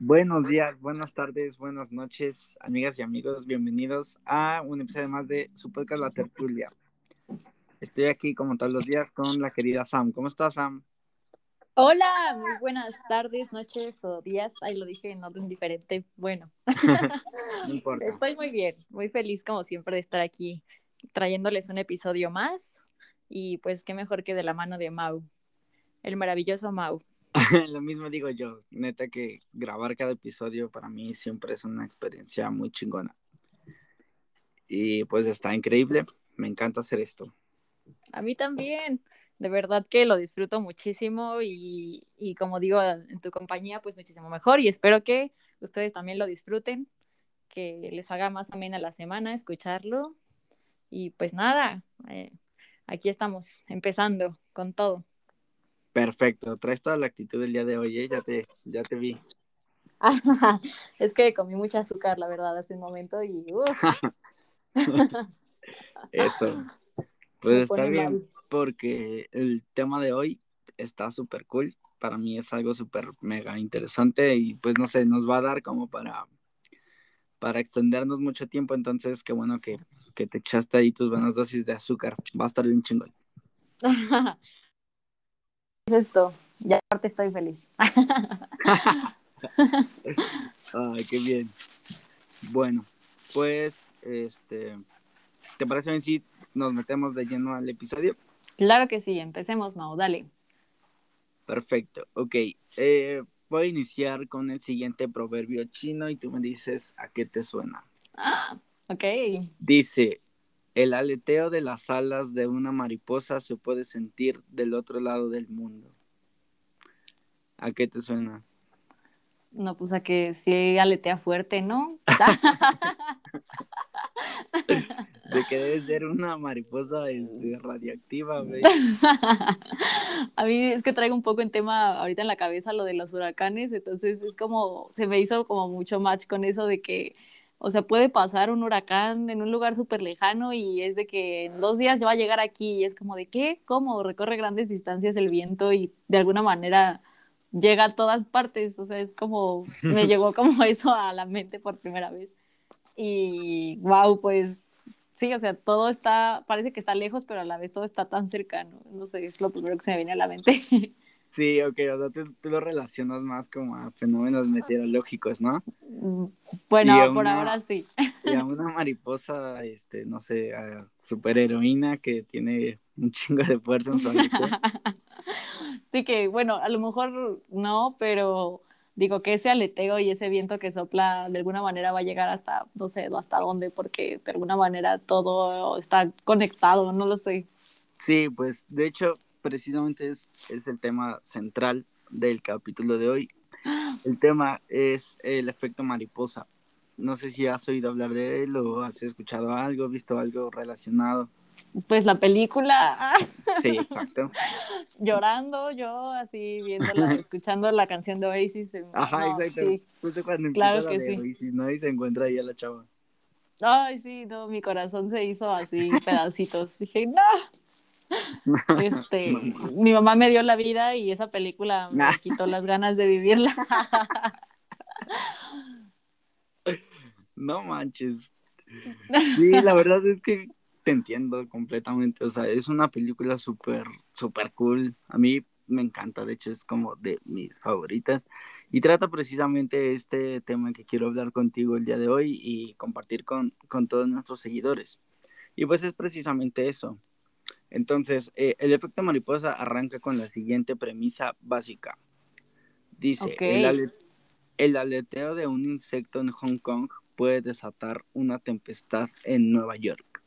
Buenos días, buenas tardes, buenas noches, amigas y amigos. Bienvenidos a un episodio más de su podcast La Tertulia. Estoy aquí como todos los días con la querida Sam. ¿Cómo estás, Sam? Hola, muy buenas tardes, noches o días. Ahí lo dije en orden diferente. Bueno, No importa. estoy muy bien, muy feliz como siempre de estar aquí trayéndoles un episodio más. Y pues qué mejor que de la mano de Mau, el maravilloso Mau. Lo mismo digo yo. Neta que grabar cada episodio para mí siempre es una experiencia muy chingona. Y pues está increíble. Me encanta hacer esto. A mí también, de verdad que lo disfruto muchísimo y, y como digo, en tu compañía pues muchísimo mejor y espero que ustedes también lo disfruten, que les haga más amena la semana escucharlo y pues nada, eh, aquí estamos empezando con todo. Perfecto. Traes toda la actitud del día de hoy, ¿eh? Ya te, ya te vi. es que comí mucha azúcar, la verdad, hace un momento y Eso. Pues está bien, mal. porque el tema de hoy está súper cool. Para mí es algo súper mega interesante y pues no sé, nos va a dar como para, para extendernos mucho tiempo. Entonces, qué bueno que, que te echaste ahí tus buenas dosis de azúcar. Va a estar bien chingón. es esto, ya aparte estoy feliz. Ay, qué bien. Bueno, pues, este, ¿te parece bien si nos metemos de lleno al episodio? claro que sí, empecemos, Mau, dale. Perfecto, ok. Eh, voy a iniciar con el siguiente proverbio chino y tú me dices a qué te suena. Ah, ok. Dice, el aleteo de las alas de una mariposa se puede sentir del otro lado del mundo. ¿A qué te suena? No, pues a que sí aletea fuerte, ¿no? De que debe ser una mariposa este, radiactiva, güey. A mí es que traigo un poco en tema ahorita en la cabeza lo de los huracanes, entonces es como, se me hizo como mucho match con eso de que, o sea, puede pasar un huracán en un lugar súper lejano y es de que en dos días ya va a llegar aquí y es como de qué, cómo recorre grandes distancias el viento y de alguna manera llega a todas partes, o sea, es como, me llegó como eso a la mente por primera vez. Y wow, pues sí, o sea, todo está, parece que está lejos, pero a la vez todo está tan cercano. No sé, es lo primero que se me viene a la mente. Sí, ok, o sea, tú, tú lo relacionas más como a fenómenos meteorológicos, ¿no? Bueno, Y a por una- ahora sí. Y a una mariposa, este, no sé, a superheroína que tiene un chingo de fuerza en su. Sí que, bueno, a lo mejor no, pero digo que ese aleteo y ese viento que sopla de alguna manera va a llegar hasta, no sé, hasta dónde, porque de alguna manera todo está conectado, no lo sé. Sí, pues de hecho, precisamente es, es el tema central del capítulo de hoy. El tema es el efecto mariposa. No sé si has oído hablar de él o has escuchado algo, visto algo relacionado. Pues la película, Sí, exacto. llorando yo, así viéndola, escuchando la canción de Oasis. en- Ajá, no, exacto. sí. Justo cuando Claro empieza la que de sí. Oasis, ¿no? Y se encuentra ahí a la chava. Ay, sí, no, mi corazón se hizo así pedacitos. Dije, no. Este, mi mamá me dio la vida y esa película me Ah. quitó las ganas de vivirla. No manches. Sí, la verdad es que te entiendo completamente. O sea, es una película súper, súper cool. A mí me encanta, de hecho es como de mis favoritas. Y trata precisamente este tema que quiero hablar contigo el día de hoy y compartir con, con todos nuestros seguidores. Y pues es precisamente eso. Entonces, eh, el efecto mariposa arranca con la siguiente premisa básica. Dice, el, ale- el aleteo de un insecto en Hong Kong puede desatar una tempestad en Nueva York.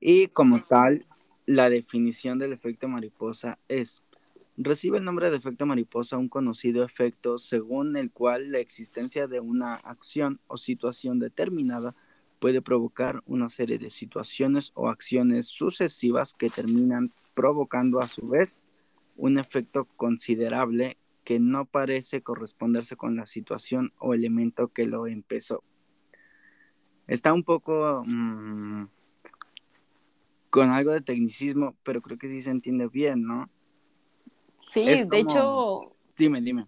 Y como tal, la definición del efecto mariposa es, recibe el nombre de efecto mariposa un conocido efecto según el cual la existencia de una acción o situación determinada puede provocar una serie de situaciones o acciones sucesivas que terminan provocando a su vez un efecto considerable que no parece corresponderse con la situación o elemento que lo empezó. Está un poco mmm, con algo de tecnicismo, pero creo que sí se entiende bien, ¿no? Sí, de hecho, Dime, dime.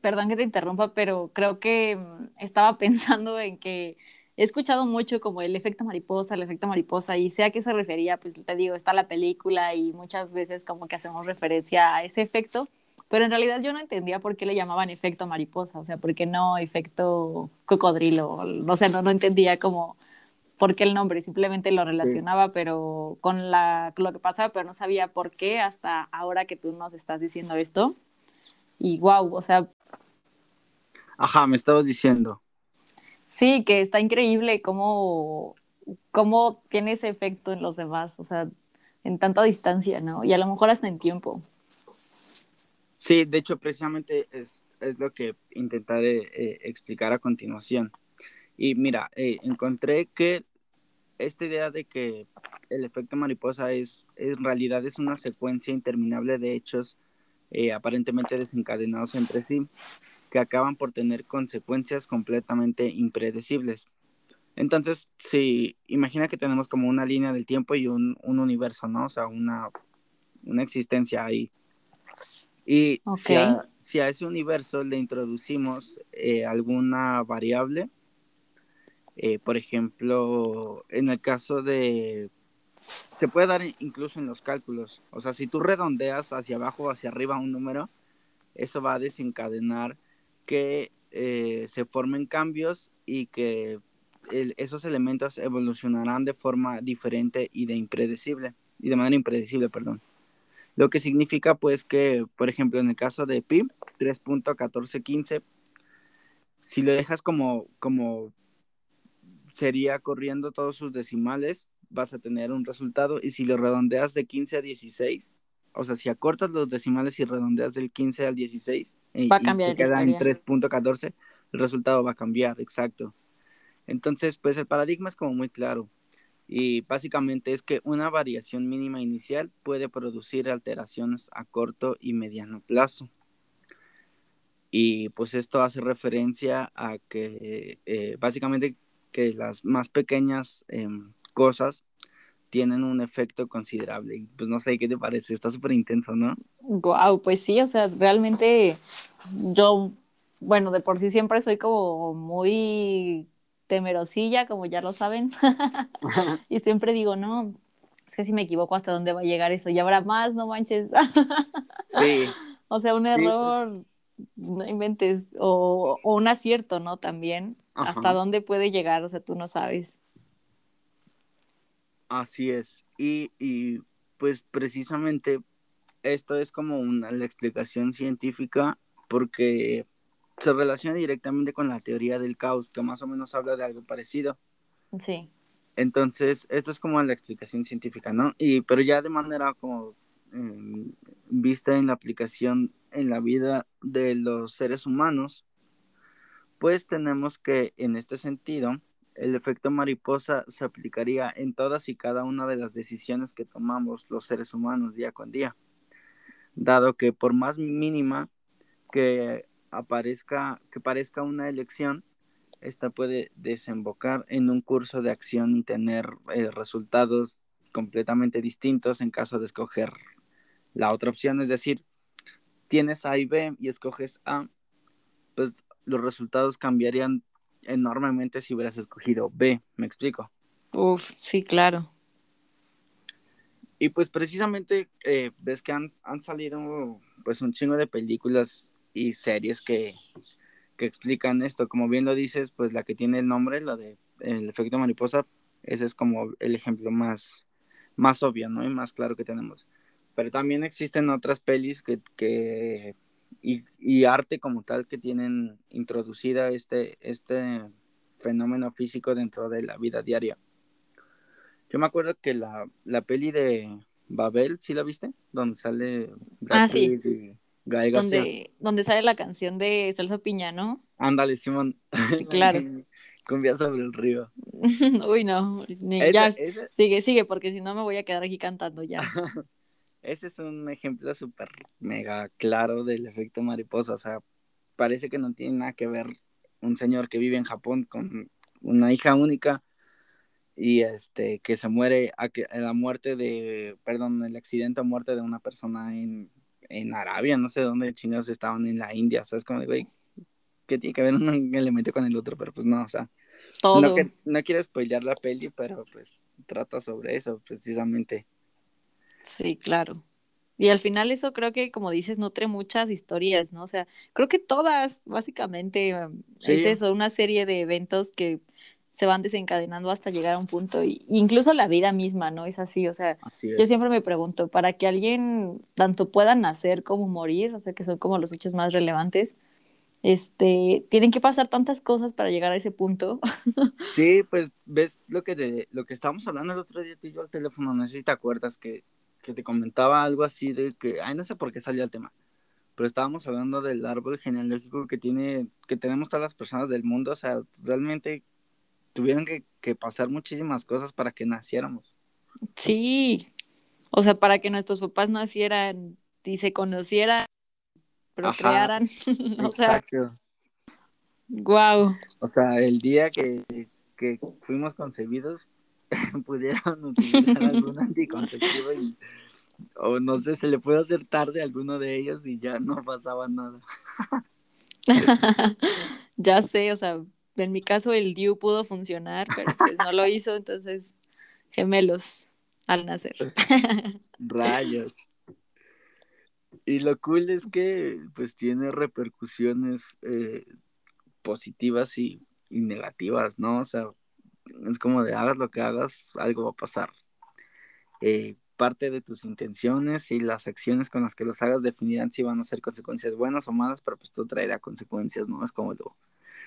perdón que te interrumpa, pero creo que mm, estaba pensando en que he escuchado mucho como el efecto mariposa, el efecto mariposa, y sé a qué se refería, pues te digo, está la película y muchas veces como que hacemos referencia a ese efecto, pero en realidad yo no entendía por qué le llamaban efecto mariposa, o sea, por qué no efecto cocodrilo, o sea, no, no entendía como por qué el nombre, simplemente lo relacionaba, pero con la, lo que pasaba, pero no sabía por qué hasta ahora que tú nos estás diciendo esto. Y wow, o sea... Ajá, me estabas diciendo. Sí, que está increíble cómo, cómo tiene ese efecto en los demás, o sea, en tanta distancia, ¿no? Y a lo mejor hasta en tiempo. Sí, de hecho, precisamente es, es lo que intentaré eh, explicar a continuación. Y mira, eh, encontré que esta idea de que el efecto mariposa es, en realidad es una secuencia interminable de hechos eh, aparentemente desencadenados entre sí, que acaban por tener consecuencias completamente impredecibles. Entonces, si imagina que tenemos como una línea del tiempo y un, universo, ¿no? O sea, una, una existencia ahí. Y si, a, ese universo le introducimos eh, alguna variable, eh, por ejemplo, en el caso de... Se puede dar incluso en los cálculos. O sea, si tú redondeas hacia abajo o hacia arriba un número, eso va a desencadenar que eh, se formen cambios y que esos elementos evolucionarán de forma diferente y de impredecible, y de manera impredecible, perdón. Lo que significa pues que, por ejemplo, en el caso de pi, 3.1415, si lo dejas como, como sería corriendo todos sus decimales, vas a tener un resultado. Y si lo redondeas de 15 a 16, o sea, si acortas los decimales y redondeas del 15 al 16, eh, va a cambiar y queda en 3.14, el resultado va a cambiar, exacto. Entonces, pues el paradigma es como muy claro. Y básicamente es que una variación mínima inicial puede producir alteraciones a corto y mediano plazo. Y pues esto hace referencia a que eh, básicamente que las más pequeñas em, cosas tienen un efecto considerable. Pues no sé qué te parece, está súper intenso, ¿no? Wow, pues sí, o sea, realmente yo, bueno, de por sí siempre soy como muy temerosilla, como ya lo saben, y siempre digo, no, es que si me equivoco, ¿hasta dónde va a llegar eso? Y habrá más, no manches. sí. O sea, un error, no inventes, o, o, un acierto, ¿no? También hasta dónde puede llegar, o sea, tú no sabes. Así es. Y, y pues precisamente esto es como una, la explicación científica porque se relaciona directamente con la teoría del caos, que más o menos habla de algo parecido. Sí. Entonces, esto es como la explicación científica, ¿no? Y, pero ya de manera como em, vista en la aplicación en la vida de los seres humanos, pues tenemos que en este sentido, el efecto mariposa se aplicaría en todas y cada una de las decisiones que tomamos los seres humanos día con día, dado que por más mínima que aparezca, que parezca una elección, esta puede desembocar en un curso de acción y tener eh, resultados completamente distintos en caso de escoger la otra opción, es decir, tienes A y B y escoges A, pues los resultados cambiarían enormemente si hubieras escogido B, ¿me explico? Uf, sí, claro. Y pues precisamente eh, ves que han, salido pues un chingo de películas y series que, que, explican esto. Como bien lo dices, pues la que tiene el nombre, la de el efecto mariposa, ese es como el ejemplo más, más obvio, ¿no? Y más claro que tenemos. Pero también existen otras pelis que, que y, arte como tal que tienen introducida este, este fenómeno físico dentro de la vida diaria. Yo me acuerdo que la, la peli de Babel, ¿sí la viste? Donde sale ah, sí. donde, donde sale la canción de Celso Piña, ¿no? Ándale, Simón. Sí, claro. Cumbia sobre el río. Uy, no. ya, sigue, sigue, porque si no me voy a quedar aquí cantando ya. Ese es un ejemplo súper mega claro del efecto mariposa. O sea, parece que no tiene nada que ver un señor que vive en Japón con una hija única y este que se muere a, que, la muerte de, perdón, el accidente o muerte de una persona en, en Arabia, no sé dónde chingados estaban, en la India, ¿sabes? Como güey, ¿qué tiene que ver un elemento con el otro? Pero pues no, o sea, Todo. no, que- no quiero spoilear la peli, pero pues trata sobre eso, precisamente. Sí, claro. Y al final eso creo que, como dices, nutre muchas historias, ¿no? O sea, creo que todas, básicamente, um, es eso, una serie de eventos que se van desencadenando hasta llegar a un punto. Y incluso la vida misma, ¿no? Es así, o sea, Así yo siempre me pregunto, para que alguien tanto pueda nacer como morir, o sea, que son como los hechos más relevantes, este, tienen que pasar tantas cosas para llegar a ese punto. Sí, pues ves lo que te, lo que estábamos hablando el otro día tú y yo al teléfono, no sé si te acuerdas que, que te comentaba algo así de que, ay, no sé por qué salía el tema, pero estábamos hablando del árbol genealógico que tiene, que tenemos todas las personas del mundo, o sea, realmente tuvieron que, que pasar muchísimas cosas para que naciéramos. Sí, o sea, para que nuestros papás nacieran y se conocieran, procrearan, o sea, Exacto. wow. O sea, el día que, que fuimos concebidos, pudieron utilizar algún anticonceptivo y, o no sé, se le puede hacer tarde a alguno de ellos y ya no pasaba nada. Ya sé, o sea, en mi caso el DIU pudo funcionar, pero pues no lo hizo, entonces gemelos al nacer. Rayos. Y lo cool es que pues tiene repercusiones eh, positivas y, y negativas, ¿no? O sea, es como de hagas lo que hagas, algo va a pasar. Eh, parte de tus intenciones y las acciones con las que los hagas definirán si van a ser consecuencias buenas o malas, pero pues todo traerá consecuencias, ¿no? Es como lo...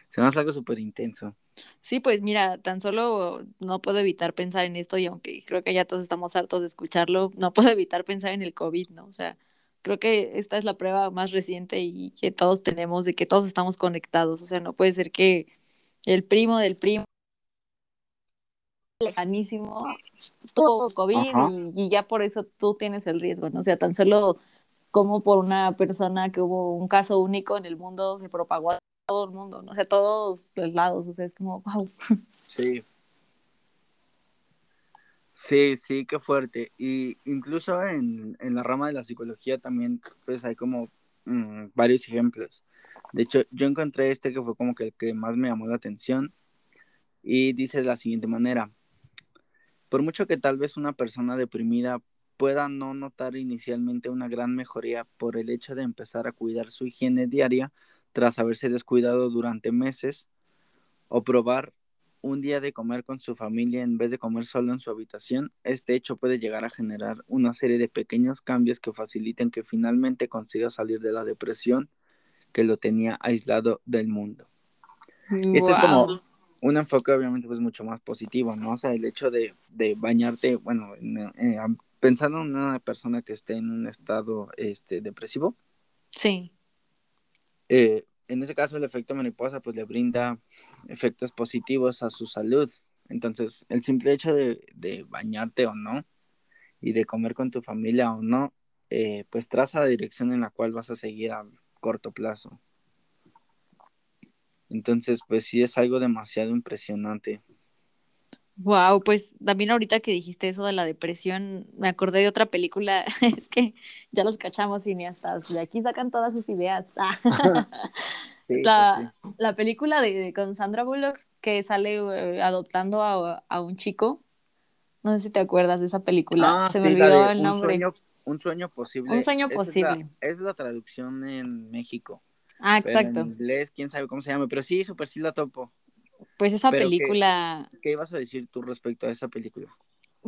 Se me hace algo súper intenso. Sí, pues mira, tan solo no puedo evitar pensar en esto y aunque creo que ya todos estamos hartos de escucharlo, no puedo evitar pensar en el COVID, ¿no? O sea, creo que esta es la prueba más reciente y que todos tenemos de que todos estamos conectados. O sea, no puede ser que el primo del primo lejanísimo tuvo COVID y, y ya por eso tú tienes el riesgo, ¿no? O sea, tan solo como por una persona que hubo un caso único en el mundo se propagó a todo el mundo, ¿no? O sea, todos los lados, o sea, es como, wow. Sí. Sí, sí, qué fuerte. Y incluso en, en la rama de la psicología también, pues hay como mm, varios ejemplos. De hecho, yo encontré este que fue como que el que más me llamó la atención y dice de la siguiente manera. Por mucho que tal vez una persona deprimida pueda no notar inicialmente una gran mejoría por el hecho de empezar a cuidar su higiene diaria tras haberse descuidado durante meses o probar un día de comer con su familia en vez de comer solo en su habitación, este hecho puede llegar a generar una serie de pequeños cambios que faciliten que finalmente consiga salir de la depresión que lo tenía aislado del mundo. Este. Un enfoque obviamente pues mucho más positivo, ¿no? O sea, el hecho de, de bañarte, bueno, en- eh, pensando en una persona que esté en un estado este, depresivo, Sí, eh, en ese caso el efecto mariposa pues le brinda efectos positivos a su salud. Entonces, el simple hecho de, de bañarte o no y de comer con tu familia o no, eh, pues traza la dirección en la cual vas a seguir a corto plazo. Entonces, pues sí es algo demasiado impresionante. wow, pues también ahorita que dijiste eso de la depresión, me acordé de otra película, es que ya los cachamos cineastas, de aquí sacan todas sus ideas. Sí, La, pues la película de, de- con Sandra Bullock que sale eh, adoptando a, a un chico, no sé si te acuerdas de esa película, Ah, se me olvidó el un nombre. sueño, un sueño posible. Un sueño Esa es la- posible. Es la, traducción en México. Ah, exacto. en inglés, quién sabe cómo se llama, pero sí, súper sí la topo. Pues esa Pero película ¿Qué ibas a decir tú respecto a esa película?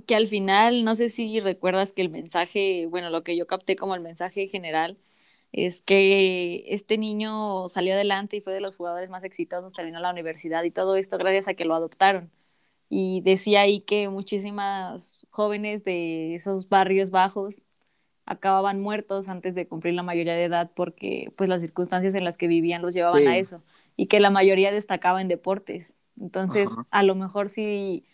que al final, no sé si recuerdas que el mensaje, bueno, lo que yo capté como el mensaje general es que este niño salió adelante y fue de los jugadores más exitosos, terminó la universidad y todo esto gracias a que lo adoptaron. Y decía ahí que muchísimas jóvenes de esos barrios bajos acababan muertos antes de cumplir la mayoría de edad porque pues las circunstancias en las que vivían los llevaban Sí. a eso y que la mayoría destacaba en deportes. Entonces, Ajá. a lo mejor si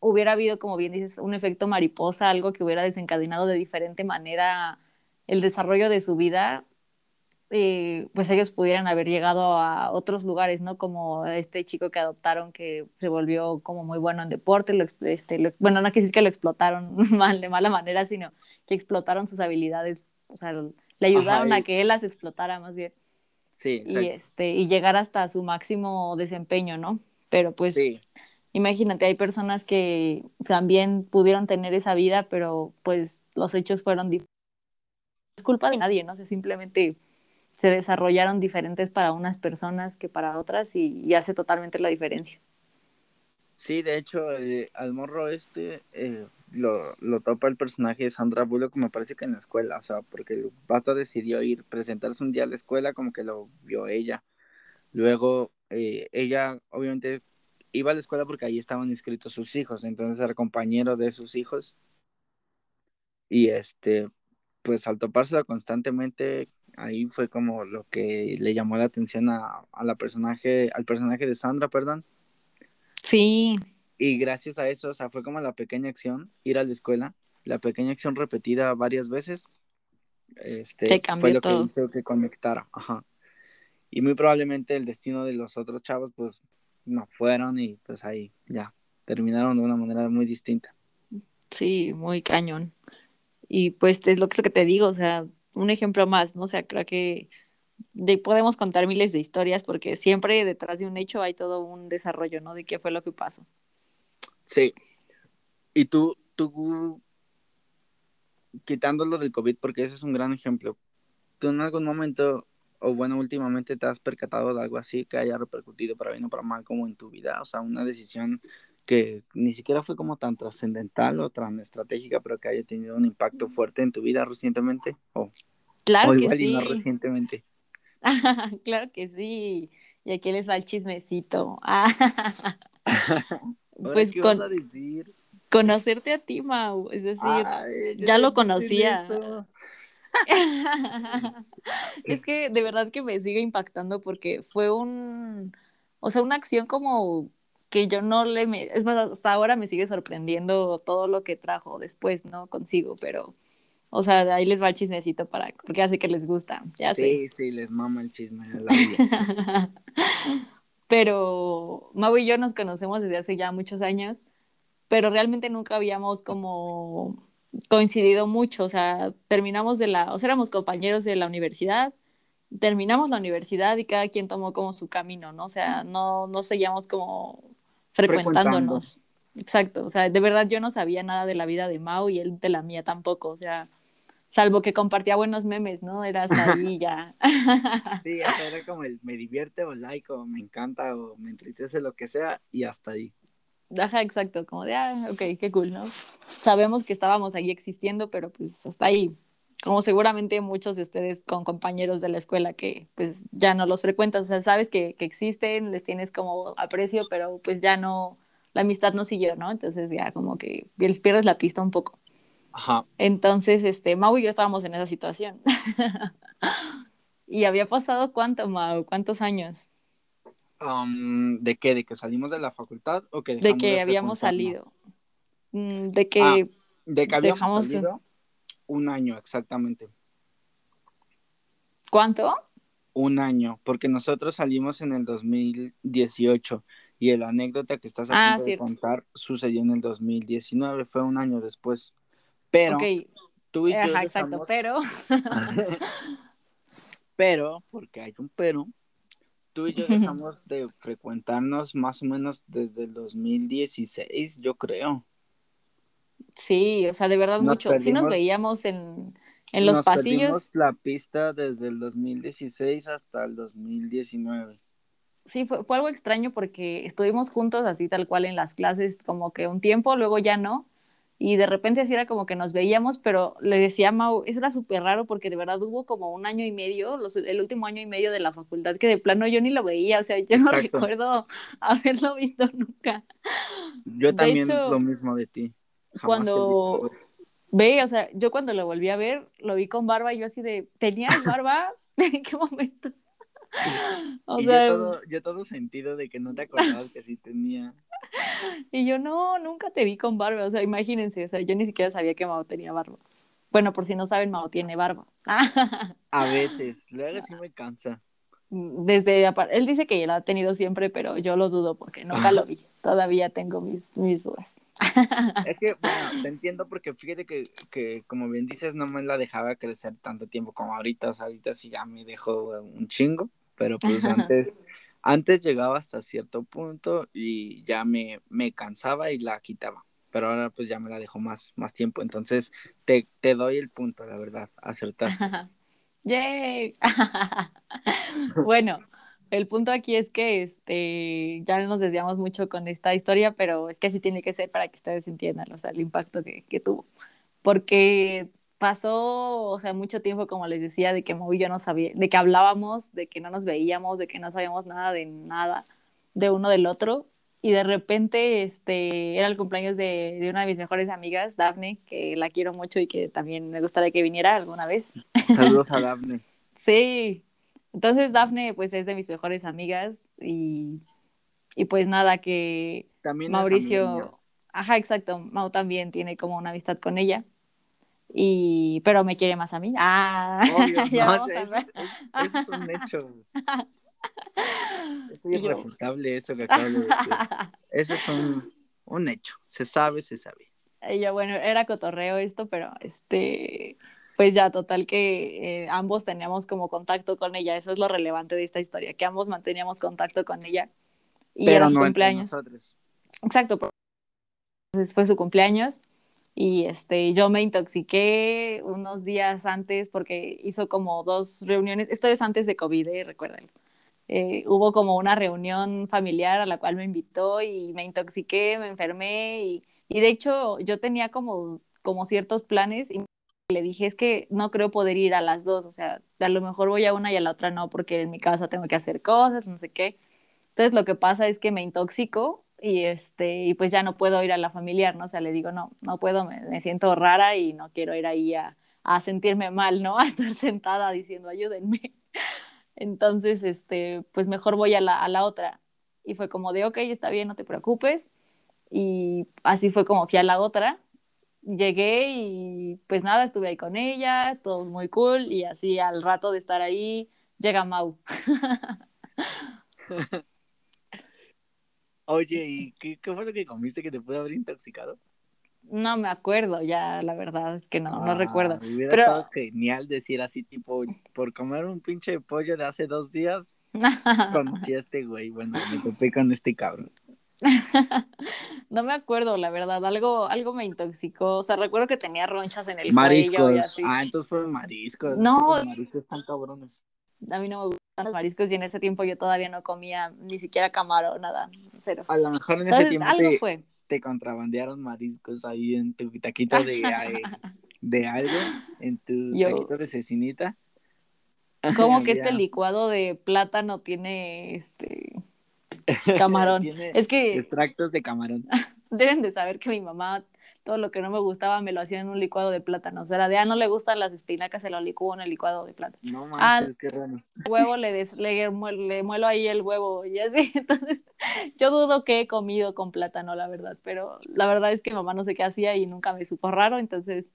hubiera habido, como bien dices, un efecto mariposa, algo que hubiera desencadenado de diferente manera el desarrollo de su vida, eh, pues ellos pudieran haber llegado a otros lugares, ¿no? Como este chico que adoptaron que se volvió como muy bueno en deporte, lo, este, lo- bueno, no quiero decir que lo explotaron mal, de mala manera, sino que explotaron sus habilidades, o sea, le ayudaron Ajá, a que él las explotara más bien Sí, y este y llegar hasta su máximo desempeño, ¿no? Pero pues Sí, imagínate, hay personas que también pudieron tener esa vida, pero pues los hechos fueron dif- es culpa de nadie, ¿no? O sea, simplemente se desarrollaron diferentes para unas personas que para otras y, hace totalmente la diferencia. sí, de hecho, eh, al morro este eh, lo, lo topa el personaje de Sandra Bullock, me parece que en la escuela, o sea, porque el vato decidió ir, presentarse un día a la escuela, como que lo vio ella. Luego, eh, ella obviamente iba a la escuela porque ahí estaban inscritos sus hijos, entonces era compañero de sus hijos. Y este, pues al topársela constantemente, ahí fue como lo que le llamó la atención a, a la personaje, al personaje de Sandra, perdón. Sí, Y gracias a eso, o sea, fue como la pequeña acción, ir a la escuela, la pequeña acción repetida varias veces, este, Se cambió fue lo todo. que hizo que conectara, ajá. Y muy probablemente el destino de los otros chavos, pues, no fueron y pues ahí ya, terminaron de una manera muy distinta. sí, muy cañón. Y pues es lo que, es lo que te digo, o sea, un ejemplo más, ¿no? O sea, creo que de, podemos contar miles de historias porque siempre detrás de un hecho hay todo un desarrollo, ¿no? De qué fue lo que pasó. Sí. Y tú, tú, quitándolo del COVID, porque ese es un gran ejemplo, ¿tú en algún momento, o bueno, últimamente te has percatado de algo así que haya repercutido para bien o para mal como en tu vida? O sea, una decisión que ni siquiera fue como tan trascendental o tan estratégica, pero que haya tenido un impacto fuerte en tu vida recientemente, o, Claro o que igual y sí. recientemente. Claro que sí. Y aquí les va el chismecito. Ah, pues ¿qué vas con, a decir? conocerte a ti, Mau. Es decir, Ay, ya lo conocía. Es que de verdad que me sigue impactando porque fue un, o sea, una acción como que yo no le, me, es más, hasta ahora me sigue sorprendiendo todo lo que trajo después, ¿no? Consigo, pero, o sea, de ahí les va el chismecito para, porque ya sé que les gusta, ya sé. Sí, sí, les mama el chisme la. Pero Mau y yo nos conocemos desde hace ya muchos años, pero realmente nunca habíamos como coincidido mucho, o sea, terminamos de la, o sea, éramos compañeros de la universidad, terminamos la universidad y cada quien tomó como su camino, ¿no? O sea, no, no seguíamos como frecuentándonos. Exacto, o sea, de verdad yo no sabía nada de la vida de Mau y él de la mía tampoco, o sea, salvo que compartía buenos memes, ¿no? Era hasta ahí ya. Sí, hasta era como el me divierte o like o me encanta o me entristece lo que sea y hasta ahí. Ajá, exacto, como de, ah, ok, qué cool, ¿no? Sabemos que estábamos ahí existiendo, pero pues hasta ahí. Como seguramente muchos de ustedes con compañeros de la escuela que pues ya no los frecuentas, o sea, sabes que, que existen, les tienes como aprecio, pero pues ya no, la amistad no siguió, ¿no? Entonces ya como que les pierdes la pista un poco. Ajá. Entonces, este, Mau y yo estábamos en esa situación. y había pasado cuánto, Mau, cuántos años Um, ¿De qué? ¿De que salimos de la facultad o que de que habíamos salido. Mm, De que Ah, De que habíamos dejamos de- salido un año exactamente. ¿cuánto? Un año, porque nosotros salimos en el 2018 y la anécdota que estás a Ah, de contar sucedió en el 2019, fue un año después. Pero tú y yo ajá, exacto, pero pero, porque hay un pero, tú y yo dejamos de frecuentarnos más o menos desde el 2016, yo creo. sí, o sea, de verdad Nos mucho. Sí nos perdimos- veíamos en, en los Nos pasillos. perdimos la pista desde el 2016 hasta el 2019. Sí, fue, fue algo extraño porque estuvimos juntos así tal cual en las clases como que un tiempo, luego ya no. Y de repente así era como que nos veíamos, pero le decía a Mau, eso era súper raro porque de verdad hubo como un año y medio, los- el último año y medio de la facultad que de plano yo ni lo veía, o sea, yo no Exacto. recuerdo haberlo visto nunca. Yo De también hecho, lo mismo de ti. Jamás cuando ve, o sea, yo cuando lo volví a ver, lo vi con barba y yo así de, ¿tenías barba? ¿En qué momento? O y sea, yo todo, yo todo sentido de que no te acordabas que sí tenía. y yo no, nunca te vi con barba, o sea, imagínense, o sea, yo ni siquiera sabía que Mao tenía barba. Bueno, por si no saben, Mao tiene barba. A veces, luego sí me cansa. desde, él dice que la ha tenido siempre, pero yo lo dudo porque nunca lo vi. Todavía tengo mis, mis dudas. Es que, bueno, te entiendo porque fíjate que, que, como bien dices, no me la dejaba crecer tanto tiempo como ahorita. O sea, ahorita sí ya me dejó un chingo, pero pues antes, antes llegaba hasta cierto punto y ya me, me cansaba y la quitaba. Pero ahora pues ya me la dejó más, más tiempo. Entonces te, te doy el punto, la verdad, acertaste. ¡Yay! bueno, el punto aquí es que este, ya nos desviamos mucho con esta historia, pero es que así tiene que ser para que ustedes entiendan, o sea, el impacto que, que tuvo. Porque pasó, o sea, mucho tiempo, como les decía, de que y yo no sabía, de que hablábamos, de que no nos veíamos, de que no sabíamos nada de nada de uno del otro. Y de repente, este, era el cumpleaños de, de una de mis mejores amigas, Dafne, que la quiero mucho y que también me gustaría que viniera alguna vez. Saludos a Dafne. sí, entonces Dafne, pues es de mis mejores amigas y, y pues nada, que también Mauricio, ajá, exacto, Mau también tiene como una amistad con ella. Y, pero me quiere más a mí. Ah, Obvio, ya no, vamos a ver. Eso, es un hecho. Es irrefutable eso que acabo de decir. Eso es un, un hecho. Se sabe, se sabe. Y yo, bueno, era cotorreo esto, pero este, pues ya, total que eh, ambos teníamos como contacto con ella. Eso es lo relevante de esta historia, que ambos manteníamos contacto con ella. Y pero era su no cumpleaños. Exacto. Entonces fue su cumpleaños y este, yo me intoxiqué unos días antes porque hizo como dos reuniones. Esto es antes de COVID, ¿eh? recuerden. Eh, hubo como una reunión familiar a la cual me invitó y me intoxiqué, me enfermé y, y de hecho yo tenía como, como ciertos planes y le dije, es que no creo poder ir a las dos, o sea, a lo mejor voy a una y a la otra no, porque en mi casa tengo que hacer cosas, no sé qué. Entonces lo que pasa es que me intoxico y, este, y pues ya no puedo ir a la familiar, ¿no? O sea, le digo, no, no puedo, me, siento rara y no quiero ir ahí a, a, sentirme mal, ¿no? A estar sentada diciendo, ayúdenme. Entonces, este, pues mejor voy a la, a la otra. Y fue como de, ok, está bien, no te preocupes. Y así fue como fui a la otra llegué y pues nada, estuve ahí con ella, todo muy cool y así al rato de estar ahí llega Mau. Oye, ¿y qué, qué, fue lo que comiste que te pudo haber intoxicado? No me acuerdo ya, la verdad es que no, ah, no recuerdo. Hubiera Pero... estado genial decir así, tipo, por comer un pinche pollo de hace dos días, conocí a este güey, bueno, me topé con este cabrón. no me acuerdo, la verdad, algo, algo me intoxicó, o sea, recuerdo que tenía ronchas en el mariscos. cuello y así. Ah, entonces fueron mariscos. No. Los mariscos están cabrones. A mí no me gustan los mariscos y en ese tiempo yo todavía no comía ni siquiera camarón, nada, cero. A lo mejor en Entonces, ese tiempo algo te, fue. te contrabandearon mariscos ahí en tu taquito de, de algo, en tu Yo... taquito de cecinita. Como que este licuado de plátano tiene este camarón. Tiene es que extractos de camarón. deben de saber que mi mamá todo lo que no me gustaba me lo hacía en un licuado de plátano. O sea, de ah, no le gustan las espinacas, se lo licúo en el licuado de plátano. No Ah, manches, qué raro. huevo le, des- le, le muelo ahí el huevo y así. Entonces, yo dudo que he comido con plátano, la verdad. Pero la verdad es que mamá no sé qué hacía y nunca me supo raro. Entonces,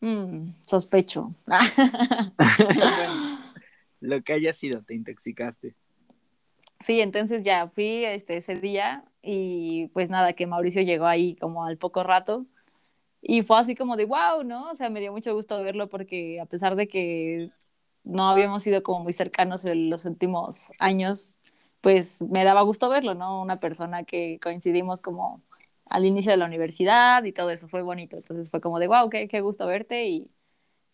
mm, sospecho. Bueno, lo que haya sido, te intoxicaste. Sí, entonces ya fui este, ese día y pues nada, que Mauricio llegó ahí como al poco rato y fue así como de wow, ¿no? O sea, me dio mucho gusto verlo porque a pesar de que no habíamos sido como muy cercanos en los últimos años, pues me daba gusto verlo, ¿no? Una persona que coincidimos como al inicio de la universidad y todo eso fue bonito. Entonces fue como de wow, qué, qué gusto verte y,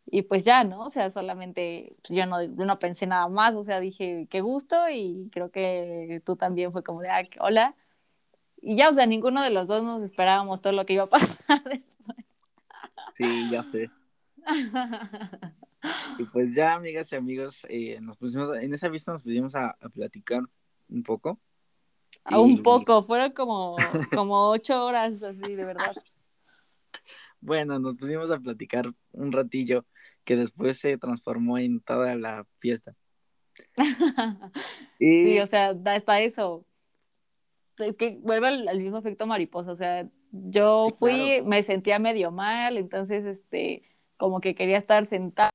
y pues ya, ¿no? O sea, solamente pues yo, no, yo no pensé nada más, o sea, dije qué gusto y creo que tú también fue como de ah, hola. Y ya, o sea, ninguno de los dos nos esperábamos todo lo que iba a pasar después. Sí, ya sé. Y pues ya, amigas y amigos, eh, nos pusimos, en esa vista nos pusimos a, a platicar un poco. A un poco, fueron como, como ocho horas así, de verdad. Bueno, nos pusimos a platicar un ratillo que después se transformó en toda la fiesta. Y Sí, o sea, hasta eso. Es que vuelve al, al mismo efecto mariposa, o sea, yo Sí, fui, claro. me sentía medio mal, entonces, este, como que quería estar sentada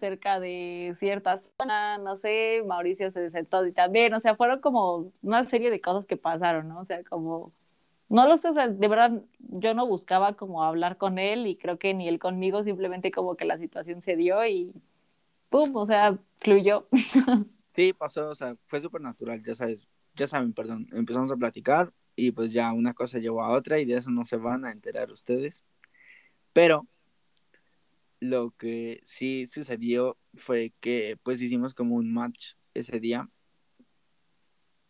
cerca de cierta zona, no sé, Mauricio se sentó y también, o sea, fueron como una serie de cosas que pasaron, ¿no? O sea, como, no lo sé, o sea, de verdad, yo no buscaba como hablar con él y creo que ni él conmigo, simplemente como que la situación se dio y ¡pum! O sea, fluyó. Sí, pasó, o sea, fue súper natural, ya sabes, ya saben, perdón, empezamos a platicar y pues ya una cosa llevó a otra y de eso no se van a enterar ustedes. Pero lo que sí sucedió fue que pues hicimos como un match ese día.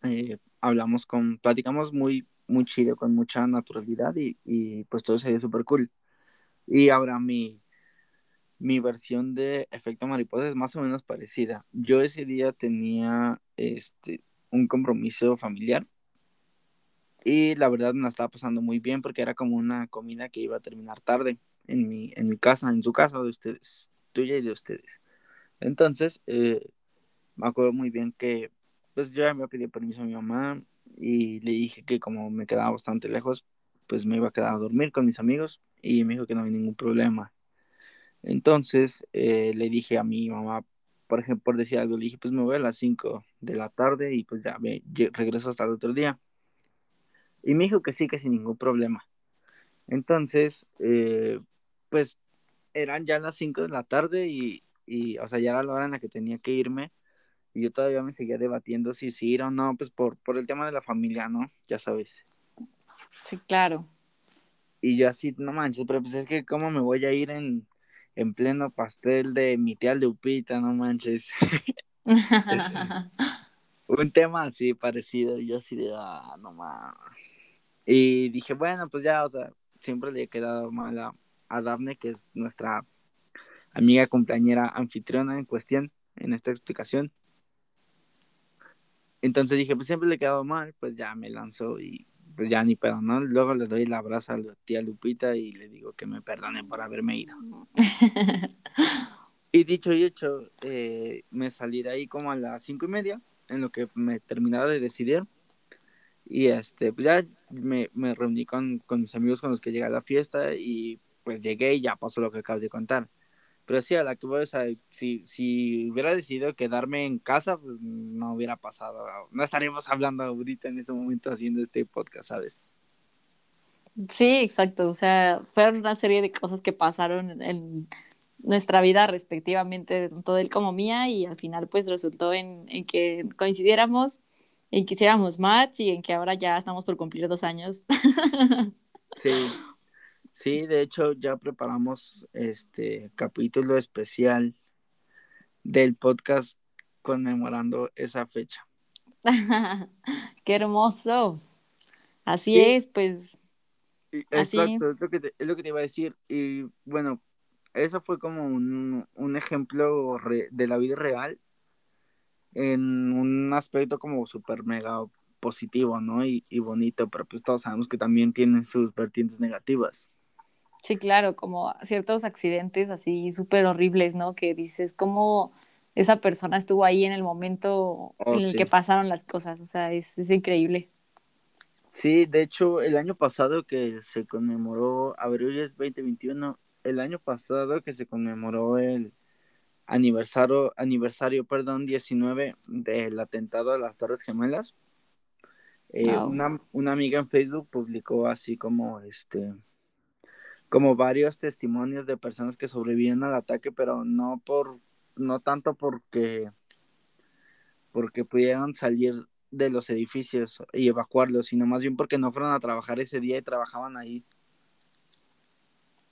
Eh, hablamos con, platicamos muy, muy chido, con mucha naturalidad y, y pues todo se dio súper cool. Y ahora mi, mi versión de efecto mariposa es más o menos parecida. Yo ese día tenía este, un compromiso familiar y la verdad me la estaba pasando muy bien porque era como una comida que iba a terminar tarde en mi, en mi casa, en su casa de ustedes, tuya y de ustedes. Entonces, eh, me acuerdo muy bien que pues yo ya me pedido permiso a mi mamá y le dije que como me quedaba bastante lejos, pues me iba a quedar a dormir con mis amigos y me dijo que no había ningún problema. Entonces eh, le dije a mi mamá, por ejemplo, por decir algo, le dije, pues me voy a las 5 de la tarde y pues ya regreso hasta el otro día. Y me dijo que sí, que sin ningún problema. Entonces, eh, pues eran ya las 5 de la tarde y, y, o sea, ya era la hora en la que tenía que irme. Y yo todavía me seguía debatiendo si sí ir o no, pues por, por el tema de la familia, ¿no? Ya sabes. Sí, claro. Y yo así, no manches, pero pues es que cómo me voy a ir en, en pleno pastel de mi tía Lupita, no manches. Un tema así parecido, yo así de, ah, no mames. Y dije, bueno, pues ya, o sea, siempre le he quedado mal a, a Daphne, que es nuestra amiga compañera anfitriona en cuestión en esta explicación. Entonces dije, pues siempre le he quedado mal, pues ya me lanzó y pues ya ni pedo, ¿no? Luego le doy la abrazo a la tía Lupita y le digo que me perdone por haberme ido. y dicho y hecho, eh, me salí de ahí como a las cinco y media, en lo que me terminaba de decidir. Y este, pues ya me, reuní con, con, mis amigos con los que llegué a la fiesta y pues llegué y ya pasó lo que acabas de contar. Pero sí, a la que voy, o sea, si, si hubiera decidido quedarme en casa, pues no hubiera pasado. No estaríamos hablando ahorita en ese momento haciendo este podcast, ¿sabes? Sí, exacto. O sea, fueron una serie de cosas que pasaron en nuestra vida respectivamente, tanto él como mía, y al final pues resultó en, en que coincidiéramos, en que hiciéramos match y en que ahora ya estamos por cumplir dos años. Sí, Sí, de hecho ya preparamos este capítulo especial del podcast conmemorando esa fecha. Qué hermoso. Así es, pues. Exacto, es. lo, que te, es lo que te iba a decir. Y bueno, eso fue como un, un ejemplo de la vida real en un aspecto como súper mega positivo, ¿no? Y, y bonito, pero pues todos sabemos que también tienen sus vertientes negativas. Sí, claro, como ciertos accidentes así súper horribles, ¿no? Que dices, cómo esa persona estuvo ahí en el momento oh, en el que pasaron las cosas, o sea, es, es, increíble. Sí, de hecho, el año pasado que se conmemoró, abril es 2021, el año pasado que se conmemoró el aniversario, aniversario, perdón, 19 del atentado a las Torres Gemelas, eh, una, una amiga en Facebook publicó así como este como varios testimonios de personas que sobrevivieron al ataque, pero no por, no tanto porque, porque pudieron salir de los edificios y evacuarlos, sino más bien porque no fueron a trabajar ese día y trabajaban ahí.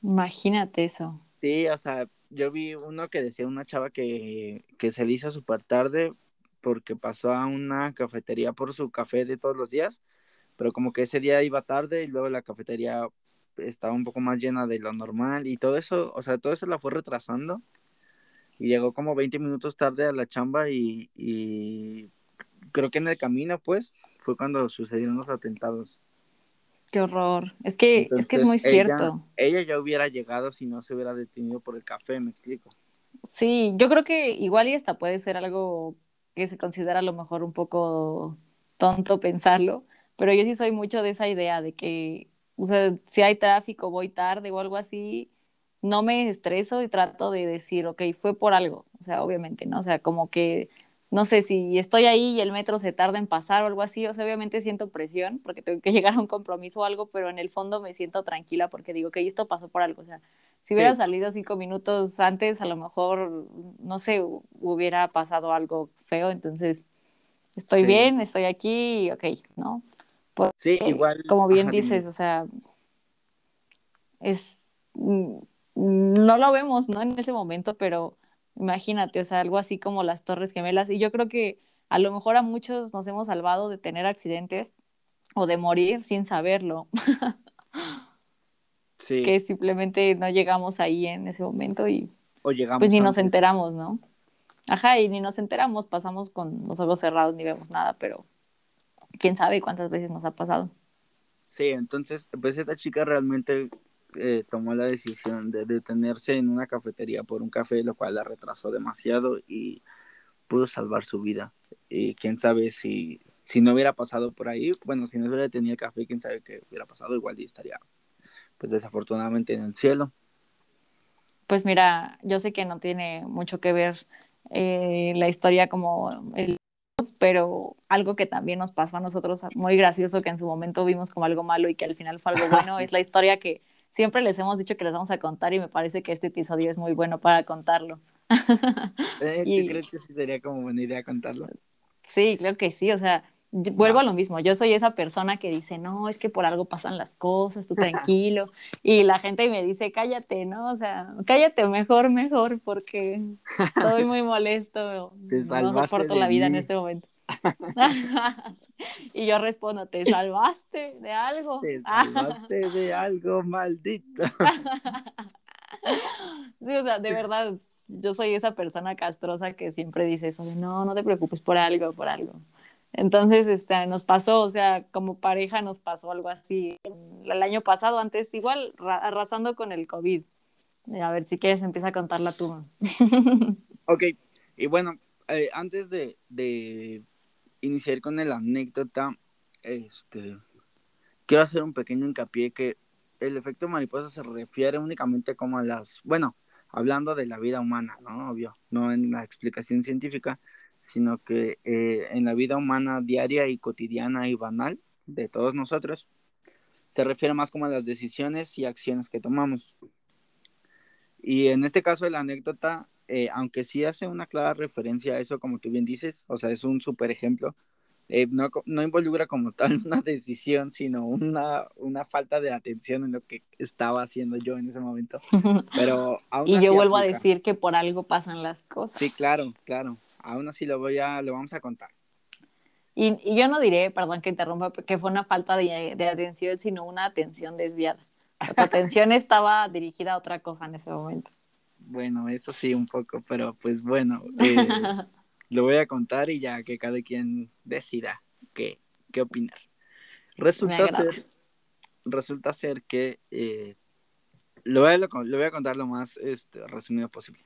Imagínate eso. Sí, o sea, yo vi uno que decía una chava que, que se le hizo súper tarde porque pasó a una cafetería por su café de todos los días, pero como que ese día iba tarde y luego la cafetería estaba un poco más llena de lo normal y todo eso, o sea, todo eso la fue retrasando y llegó como 20 minutos tarde a la chamba y, y creo que en el camino pues fue cuando sucedieron los atentados. Qué horror. Es que, es que es muy cierto. Ella ya hubiera llegado si no se hubiera detenido por el café, me explico. Sí, yo creo que igual y esta puede ser algo que se considera a lo mejor un poco tonto pensarlo, pero yo sí soy mucho de esa idea de que o sea, si hay tráfico, voy tarde o algo así, no me estreso y trato de decir, ok, fue por algo, o sea, obviamente, ¿no? O sea, como que, no sé, si estoy ahí y el metro se tarda en pasar o algo así, o sea, obviamente siento presión porque tengo que llegar a un compromiso o algo, pero en el fondo me siento tranquila porque digo, ok, esto pasó por algo, o sea, si hubiera salido cinco minutos antes, a lo mejor, no sé, hubiera pasado algo feo, entonces estoy bien, estoy aquí, ok, ¿no? sí, igual. Como bien dices, o sea, es, mm, no lo vemos, ¿no? En ese momento, pero imagínate, o sea, algo así como las Torres Gemelas, y yo creo que a lo mejor a muchos nos hemos salvado de tener accidentes o de morir sin saberlo. Sí. Que simplemente no llegamos ahí en ese momento y pues ni nos enteramos, ¿no? Ajá, y ni nos enteramos, pasamos con los ojos cerrados, ni vemos nada, pero quién sabe cuántas veces nos ha pasado. Sí, entonces, pues esta chica realmente eh, tomó la decisión de detenerse en una cafetería por un café, lo cual la retrasó demasiado y pudo salvar su vida. Y quién sabe si, si no hubiera pasado por ahí, bueno, si no hubiera tenido el café, quién sabe qué hubiera pasado, igual estaría, pues desafortunadamente en el cielo. Pues mira, yo sé que no tiene mucho que ver eh, la historia como el pero algo que también nos pasó a nosotros muy gracioso que en su momento vimos como algo malo y que al final fue algo bueno es la historia que siempre les hemos dicho que les vamos a contar y me parece que este episodio es muy bueno para contarlo. ¿Eh? ¿Crees que sí sería como buena idea contarlo? Sí, creo que sí, o sea, vuelvo a lo mismo, yo soy esa persona que dice, no, es que por algo pasan las cosas, tú tranquilo, y la gente me dice, cállate, ¿no? O sea, cállate mejor, mejor, porque estoy muy molesto, no soporto la vida en este momento. y yo respondo, ¿te salvaste de algo? Te salvaste de algo, maldito. sí, o sea, de verdad, yo soy esa persona castrosa que siempre dice eso no, no te preocupes por algo, por algo. Entonces, este, nos pasó, o sea, como pareja nos pasó algo así. El año pasado, antes igual, arrasando con el COVID. A ver, si quieres, empieza a contar la tuya. ok, y bueno, eh, antes de, de, iniciar con la anécdota, este, quiero hacer un pequeño hincapié que el efecto mariposa se refiere únicamente como a las, bueno, hablando de la vida humana, ¿no? Obvio, no en la explicación científica, sino que eh, en la vida humana diaria y cotidiana y banal de todos nosotros, se refiere más como a las decisiones y acciones que tomamos. Y en este caso la anécdota, eh, aunque sí hace una clara referencia a eso, como tú bien dices, o sea, es un súper ejemplo, eh, no, no, involucra como tal una decisión, sino una, una, falta de atención en lo que estaba haciendo yo en ese momento. Pero y yo vuelvo a decir que por algo pasan las cosas. Sí, claro, claro aún así lo voy a, lo vamos a contar. Y, yo no diré, perdón que interrumpa, que fue una falta de, atención, sino una atención desviada. La atención estaba dirigida a otra cosa en ese momento. Bueno, eso sí, un poco, pero pues bueno, eh, lo voy a contar y ya que cada quien decida qué, qué opinar. Resulta ser, resulta ser que eh, lo, voy a, lo, voy a contar lo más este, resumido posible.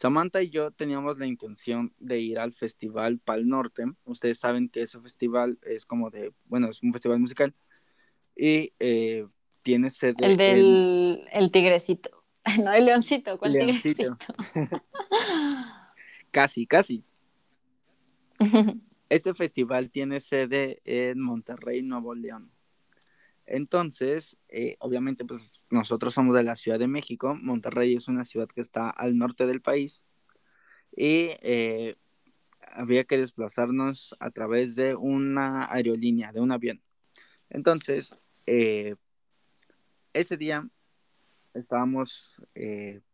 Samantha y yo teníamos la intención de ir al festival Pal Norte. Ustedes saben que ese festival es como de, bueno, es un festival musical y eh, tiene sede. El del el tigrecito. No, el leoncito. ¿Cuál tigrecito? casi, casi. Este festival tiene sede en Monterrey, Nuevo León. Entonces, eh, obviamente, pues nosotros somos de la Ciudad de México. Monterrey es una ciudad que está al norte del país. Y eh, había que desplazarnos a través de una aerolínea, de un avión. Entonces, eh, ese día estábamos,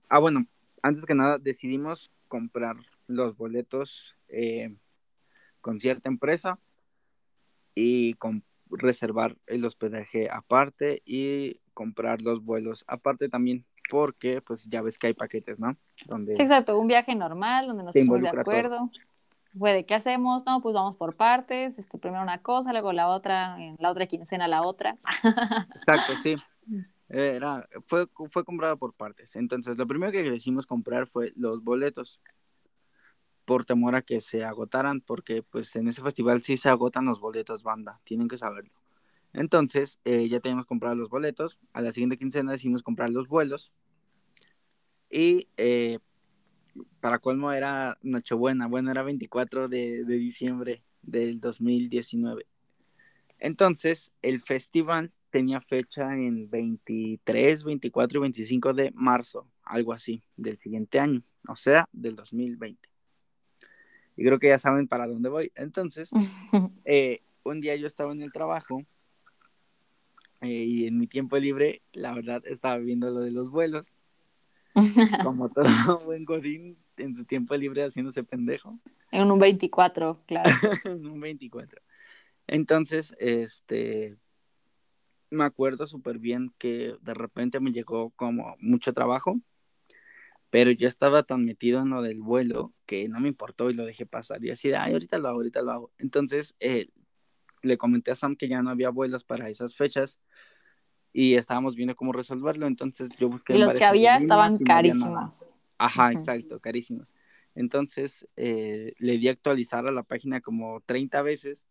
ah, bueno, antes que nada decidimos comprar los boletos con cierta empresa y con reservar el hospedaje aparte y comprar los vuelos aparte también porque pues ya ves que hay paquetes, ¿no? Donde sí, exacto, un viaje normal donde nos ponemos de acuerdo. Puede, ¿qué hacemos? No, pues vamos por partes, este, primero una cosa, luego la otra, en la otra quincena la otra. Exacto, sí. Era, fue, fue comprado por partes. Entonces, lo primero que decidimos comprar fue los boletos por temor a que se agotaran, porque pues en ese festival sí se agotan los boletos banda, tienen que saberlo. Entonces, eh, ya teníamos comprado los boletos, a la siguiente quincena decidimos comprar los vuelos Y eh, para colmo era Nochebuena, bueno, era 24 de, de diciembre del 2019. Entonces, el festival tenía fecha en 23, 24 y 25 de marzo, algo así, del siguiente año, o sea, del 2020. Y creo que ya saben para dónde voy. Entonces, eh, un día yo estaba en el trabajo eh, y en mi tiempo libre, la verdad, estaba viendo lo de los vuelos. Como todo buen Godín en su tiempo libre haciéndose pendejo. En un 24, claro. en un 24. Entonces, este, me acuerdo súper bien que de repente me llegó como mucho trabajo, pero yo estaba tan metido en lo del vuelo que no me importó y lo dejé pasar. Y así de, ay, ahorita lo hago, ahorita lo hago. Entonces, eh, le comenté a Sam que ya no había vuelos para esas fechas y estábamos viendo cómo resolverlo. Entonces, yo busqué. Y los que había estaban carísimos. Ajá, exacto, carísimos. Entonces, eh, le di a actualizar a la página como 30 veces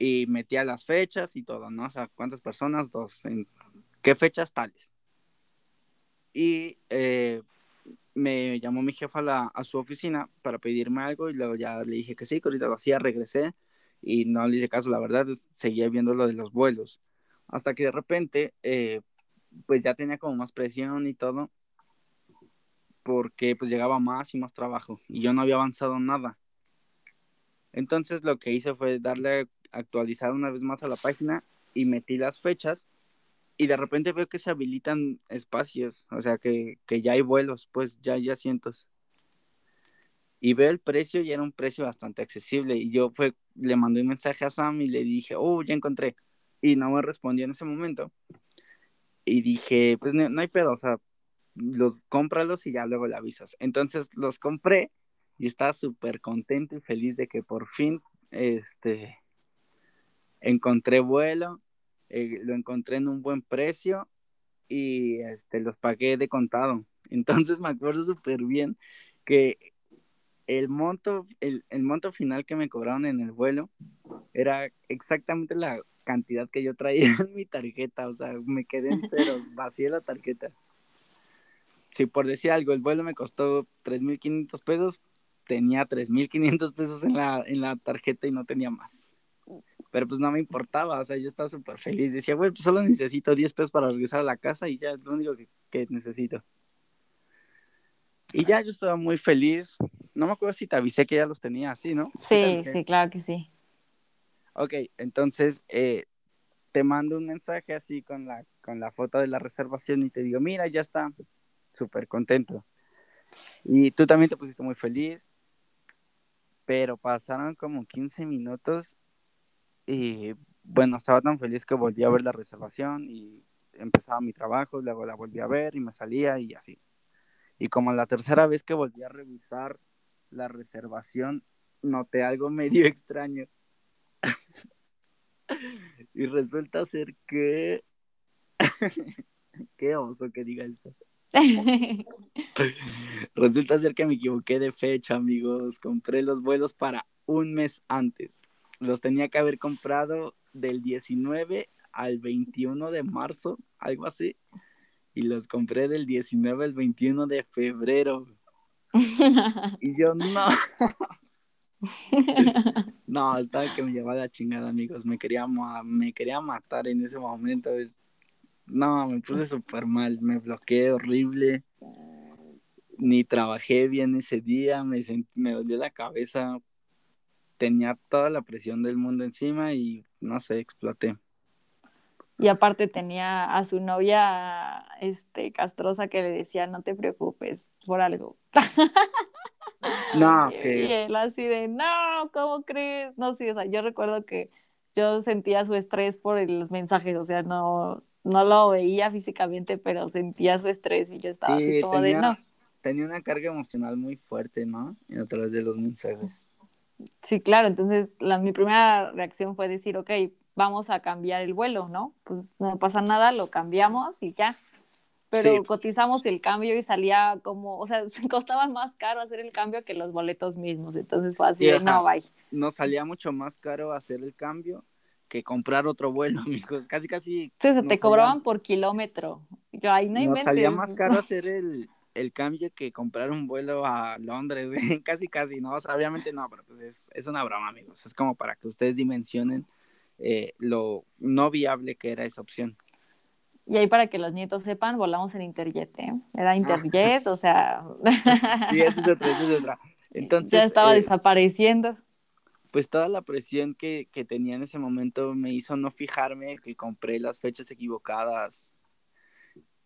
y metía las fechas y todo, ¿no? O sea, cuántas personas, dos, en qué fechas tales. Y eh, me llamó mi jefa a, la, a, su oficina para pedirme algo y luego ya le dije que sí, que ahorita lo hacía, regresé y no le hice caso, la verdad, seguía viendo lo de los vuelos. Hasta que de repente, eh, pues ya tenía como más presión y todo, porque pues llegaba más y más trabajo y yo no había avanzado nada. Entonces lo que hice fue darle actualizar una vez más a la página y metí las fechas y de repente veo que se habilitan espacios, o sea que, ya hay vuelos, pues ya hay asientos. Y veo el precio y era un precio bastante accesible y yo fue, le mandé un mensaje a Sam y le dije, oh, ya encontré. Y no me respondió en ese momento. Y dije, pues no, no hay pedo, o sea, los cómpralos y ya luego le avisas. Entonces los compré y estaba súper contento y feliz de que por fin, este, encontré vuelo, eh, lo encontré en un buen precio y este, los pagué de contado. Entonces me acuerdo súper bien que el monto, el, monto final que me cobraron en el vuelo era exactamente la cantidad que yo traía en mi tarjeta, o sea, me quedé en ceros, vacié la tarjeta. Si por decir algo, el vuelo me costó 3.500 pesos, tenía 3.500 pesos en la, en la tarjeta y no tenía más pero pues no me importaba, o sea, yo estaba súper feliz. Decía, güey, pues solo necesito 10 pesos para regresar a la casa y ya es lo único que, necesito. Y ya yo estaba muy feliz. No me acuerdo si te avisé que ya los tenía así, ¿no? Sí, sí, claro que sí. Ok, entonces eh, te mando un mensaje así con la, con la foto de la reservación y te digo, mira, ya está, súper contento. Y tú también te pusiste muy feliz, pero pasaron como 15 minutos y bueno, estaba tan feliz que volví a ver la reservación y empezaba mi trabajo, luego la volví a ver y me salía y así. Y como la tercera vez que volví a revisar la reservación, noté algo medio extraño. y resulta ser que... Qué oso que diga esto. resulta ser que me equivoqué de fecha, amigos. Compré los vuelos para un mes antes los tenía que haber comprado del 19 al 21 de marzo, algo así. Y los compré del 19 al 21 de febrero. y yo no. no, estaba que me llevaba la chingada, amigos. Me quería, me quería matar en ese momento. No, me puse súper mal. Me bloqueé horrible. Ni trabajé bien ese día. Me, me dolió la cabeza tenía toda la presión del mundo encima y no sé, exploté. Y aparte tenía a su novia este castrosa que le decía, no te preocupes por algo. No, y él así de, no, ¿cómo crees? No, sí, o sea, yo recuerdo que yo sentía su estrés por los mensajes, o sea, no, no lo veía físicamente, pero sentía su estrés y yo estaba así como de, no. Tenía una carga emocional muy fuerte, ¿no? A través de los mensajes. Sí, claro, entonces la, mi primera reacción fue decir, ok, vamos a cambiar el vuelo, ¿no? Pues no pasa nada, lo cambiamos y ya. Pero cotizamos el cambio y salía como, o sea, se costaba más caro hacer el cambio que los boletos mismos. Entonces fue así, no, bye. Nos salía mucho más caro hacer el cambio que comprar otro vuelo, amigos. Casi, casi. Sí, se te cobraban por kilómetro. Yo ahí no Nos salía más caro hacer el, el cambio que comprar un vuelo a Londres, casi, casi, ¿no? O sea, obviamente no, pero pues es, es una broma, amigos. Es como para que ustedes dimensionen eh, lo no viable que era esa opción. Y ahí para que los nietos sepan, volamos en Interjet, ¿eh? Era ah. Interjet, o sea... sí, eso es otra, eso es otra. Entonces, ya estaba eh, desapareciendo. Pues toda la presión que, que tenía en ese momento me hizo no fijarme que compré las fechas equivocadas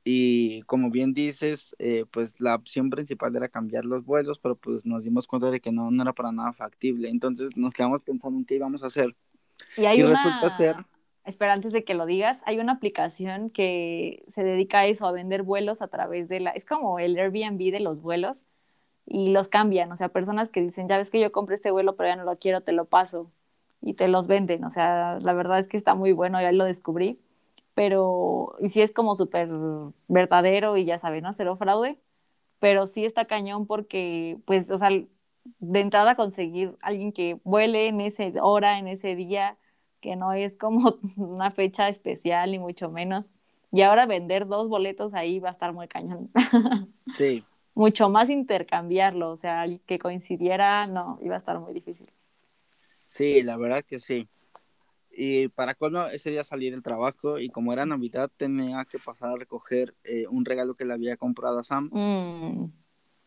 y como bien dices, eh, pues la opción principal era cambiar los vuelos, pero pues nos dimos cuenta de que no, no era para nada factible. Entonces nos quedamos pensando en qué íbamos a hacer. Y hay una... Resulta ser... Espera, antes de que lo digas, hay una aplicación que se dedica a eso, a vender vuelos a través de la... Es como el Airbnb de los vuelos y los cambian. O sea, personas que dicen, ya ves que yo compré este vuelo, pero ya no lo quiero, te lo paso. Y te los venden. O sea, la verdad es que está muy bueno, ya lo descubrí pero, y sí es como súper verdadero y ya saben, ¿no? Cero fraude, pero sí está cañón porque, pues, o sea, de entrada conseguir alguien que vuele en ese hora, en ese día, que no es como una fecha especial ni mucho menos. Y ahora vender dos boletos ahí va a estar muy cañón. Sí. mucho más intercambiarlo, o sea, que coincidiera, no, iba a estar muy difícil. Sí, la verdad que sí. Y para colmo, ese día salí del trabajo y como era Navidad tenía que pasar a recoger eh, un regalo que le había comprado a Sam. Mm.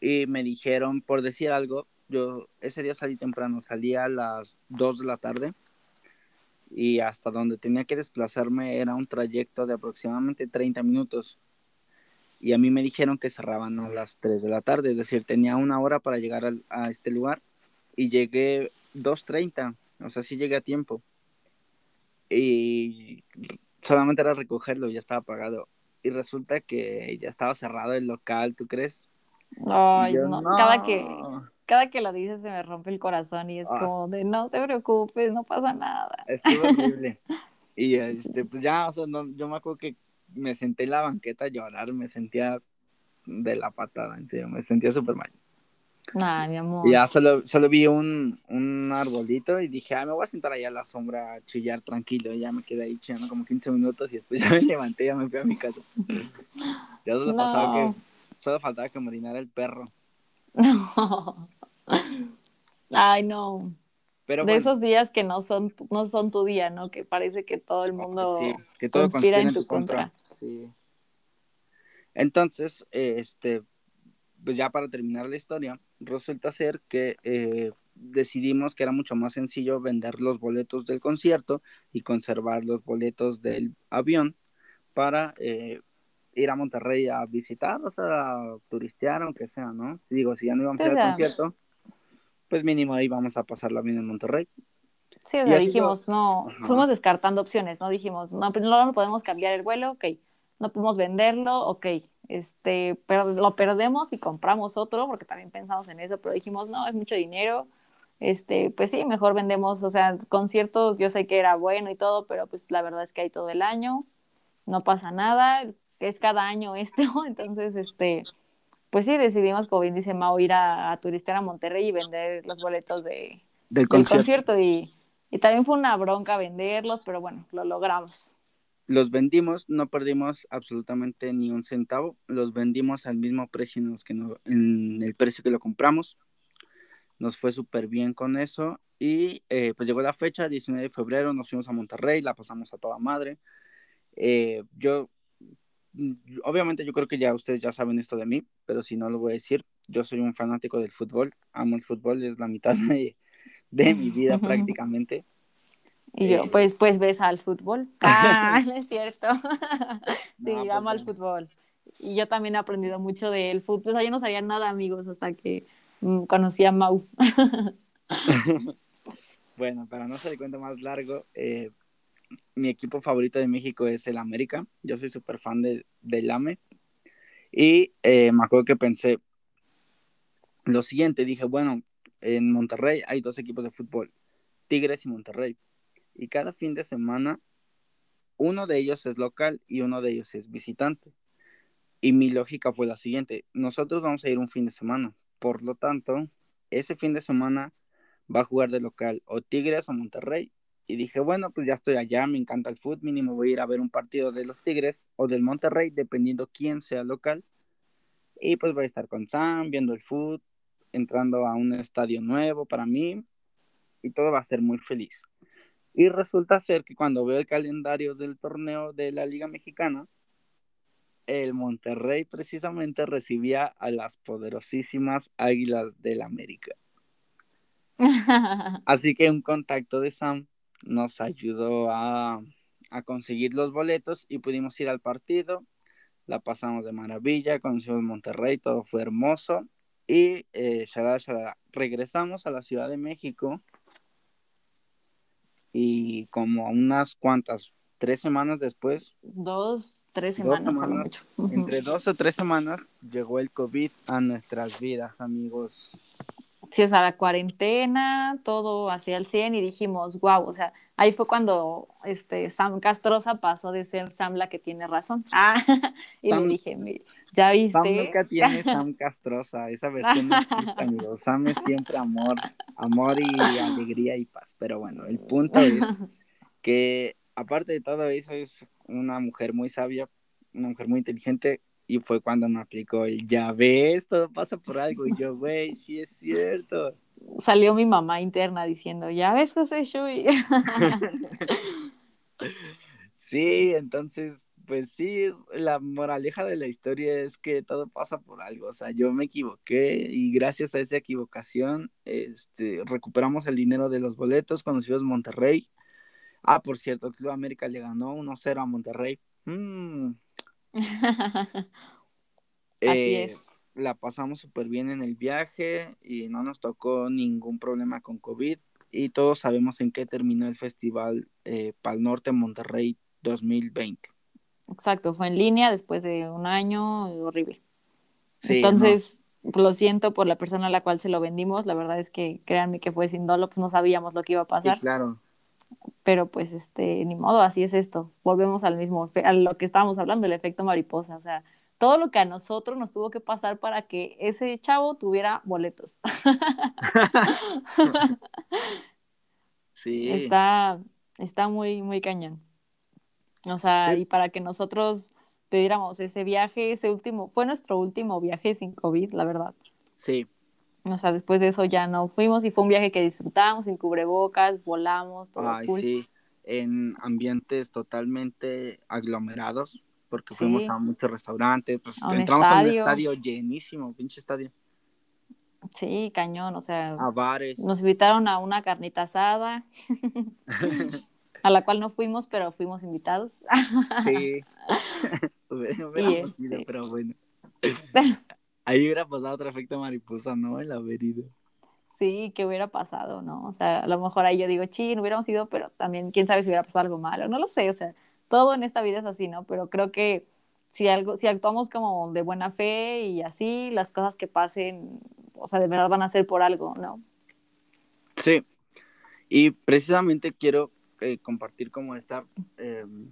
Y me dijeron, por decir algo, yo ese día salí temprano, salí a las 2 de la tarde y hasta donde tenía que desplazarme era un trayecto de aproximadamente 30 minutos. Y a mí me dijeron que cerraban a las 3 de la tarde, es decir, tenía una hora para llegar a este lugar y llegué 2.30, o sea, sí llegué a tiempo y solamente era recogerlo, ya estaba pagado. Y resulta que ya estaba cerrado el local, ¿tú crees? Ay, no. Cada que cada que lo dices se me rompe el corazón y es ah, como de no te preocupes, no pasa nada. Estuvo horrible. y este, pues ya, o sea, no, yo me acuerdo que me senté en la banqueta a llorar, me sentía de la patada, en serio, me sentía súper mal. Ay, mi amor. ya solo, solo vi un, un arbolito y dije, ah, me voy a sentar allá a la sombra a chillar tranquilo. Y ya me quedé ahí chillando como 15 minutos y después ya me levanté y ya me fui a mi casa. Ya solo pasaba que, solo faltaba que me orinara el perro. No. Ay, no. Pero de esos días que no son, no son tu día, ¿no? Que parece que todo el mundo sí, que todo conspira, en tu contra. Sí. Entonces, este, pues ya para terminar la historia, resulta ser que eh, decidimos que era mucho más sencillo vender los boletos del concierto y conservar los boletos del avión para eh, ir a Monterrey a visitar, o sea, a turistear, aunque sea, ¿no? Si digo, si ya no íbamos a ir al concierto, pues mínimo ahí vamos a pasarla bien en Monterrey. Sí, o sea, dijimos, no, fuimos descartando opciones, ¿no? Dijimos, no, pues no podemos cambiar el vuelo, ok, no podemos venderlo, ok, este, pero lo perdemos y compramos otro, porque también pensamos en eso, pero dijimos, no, es mucho dinero, este, pues sí, mejor vendemos, o sea, conciertos, yo sé que era bueno y todo, pero pues la verdad es que hay todo el año, no pasa nada, es cada año esto, entonces, este, pues sí, decidimos, como bien dice Mao, ir a, a turistear a Monterrey y vender los boletos de, del concierto, y, y también fue una bronca venderlos, pero bueno, lo logramos los vendimos, no perdimos absolutamente ni un centavo, los vendimos al mismo precio en, los que en el precio que lo compramos. Nos fue súper bien con eso y eh, pues llegó la fecha, 19 de febrero, nos fuimos a Monterrey, la pasamos a toda madre. Eh, yo, obviamente yo creo que ya ustedes ya saben esto de mí, pero si no lo voy a decir, yo soy un fanático del fútbol, amo el fútbol, es la mitad de, de mi vida prácticamente. Y yo, pues, pues ves al fútbol. Ah, no es cierto. sí, pues amo al fútbol. Y yo también he aprendido mucho del fútbol. O sea, yo no sabía nada, amigos, hasta que mm, conocí a Mau. bueno, para no hacer el cuento más largo, eh, mi equipo favorito de México es el América. Yo soy súper fan de, del AME. Y eh, me acuerdo que pensé lo siguiente, dije, bueno, en Monterrey hay dos equipos de fútbol, Tigres y Monterrey y cada fin de semana uno de ellos es local y uno de ellos es visitante. Y mi lógica fue la siguiente, nosotros vamos a ir un fin de semana, por lo tanto, ese fin de semana va a jugar de local o Tigres o Monterrey y dije, bueno, pues ya estoy allá, me encanta el fútbol, mínimo voy a ir a ver un partido de los Tigres o del Monterrey, dependiendo quién sea local. Y pues voy a estar con Sam, viendo el fútbol, entrando a un estadio nuevo para mí y todo va a ser muy feliz. Y resulta ser que cuando veo el calendario del torneo de la Liga Mexicana, el Monterrey precisamente recibía a las poderosísimas Águilas del América. Así que un contacto de Sam nos ayudó a, conseguir los boletos y pudimos ir al partido. La pasamos de maravilla, conocimos Monterrey, todo fue hermoso. Y eh, regresamos a la Ciudad de México y como unas cuantas, tres semanas después. Dos, tres semanas, mucho. Entre dos o tres semanas llegó el COVID a nuestras vidas, amigos sí, o sea, la cuarentena, todo hacia el 100 y dijimos, wow, o sea, ahí fue cuando este, Sam Castrosa pasó de ser Sam la que tiene razón. Ah, y le dije, ya viste. Sam nunca tiene Sam Castrosa, esa versión amigo. Sam es siempre amor, amor y alegría y paz. Pero bueno, el punto es que aparte de todo eso es una mujer muy sabia, una mujer muy inteligente y fue cuando me aplicó el, ya ves, todo pasa por algo. Y yo, güey, sí es cierto. Salió mi mamá interna diciendo, ya ves, José Shui. sí, entonces, pues sí, la moraleja de la historia es que todo pasa por algo. O sea, yo me equivoqué y gracias a esa equivocación, este, recuperamos el dinero de los boletos, conocimos Monterrey. Ah, por cierto, Club América le ganó 1-0 a Monterrey. Mm, Así eh, es. La pasamos súper bien en el viaje y no nos tocó ningún problema con COVID y todos sabemos en qué terminó el festival eh, Pal Norte Monterrey 2020. Exacto, fue en línea después de un año horrible. Entonces, lo siento por la persona a la cual se lo vendimos, la verdad es que créanme que fue sin dolo, pues no sabíamos lo que iba a pasar. claro pero pues este, ni modo, así es esto. Volvemos al mismo, a lo que estábamos hablando, el efecto mariposa, o sea, todo lo que a nosotros nos tuvo que pasar para que ese chavo tuviera boletos. sí. Está, está muy, muy cañón. O sea, y para que nosotros pidiéramos ese viaje, ese último, fue nuestro último viaje sin COVID, la verdad. Sí. O sea, después de eso ya no fuimos y fue un viaje que disfrutamos, sin cubrebocas, volamos, todo Ay, sí, en ambientes totalmente aglomerados, porque fuimos a muchos restaurantes, pues entramos a un estadio llenísimo, pinche estadio. Sí, cañón, o sea. A bares. Nos invitaron a una carnita asada, a la cual no fuimos, pero fuimos invitados. sí. Hubiéramos ido, este pero bueno. Ahí hubiera pasado otro efecto mariposa, ¿no? El haber ido. Sí, que hubiera pasado, ¿no? O sea, a lo mejor ahí yo digo, sí, no hubiéramos ido, pero también quién sabe si hubiera pasado algo malo, no lo sé, o sea, todo en esta vida es así, ¿no? Pero creo que si algo, si actuamos como de buena fe y así, las cosas que pasen, o sea, de verdad van a ser por algo, ¿no? Sí, y precisamente quiero eh, compartir como esta, em,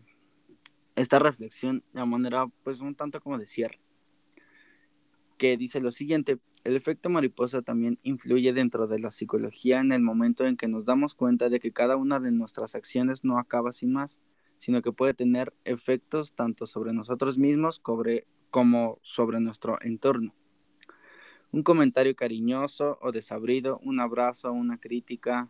esta reflexión de manera, pues, un tanto como de cierre que dice lo siguiente, el efecto mariposa también influye dentro de la psicología en el momento en que nos damos cuenta de que cada una de nuestras acciones no acaba sin más, sino que puede tener efectos tanto sobre nosotros mismos como sobre nuestro entorno. Un comentario cariñoso o desabrido, un abrazo, una crítica,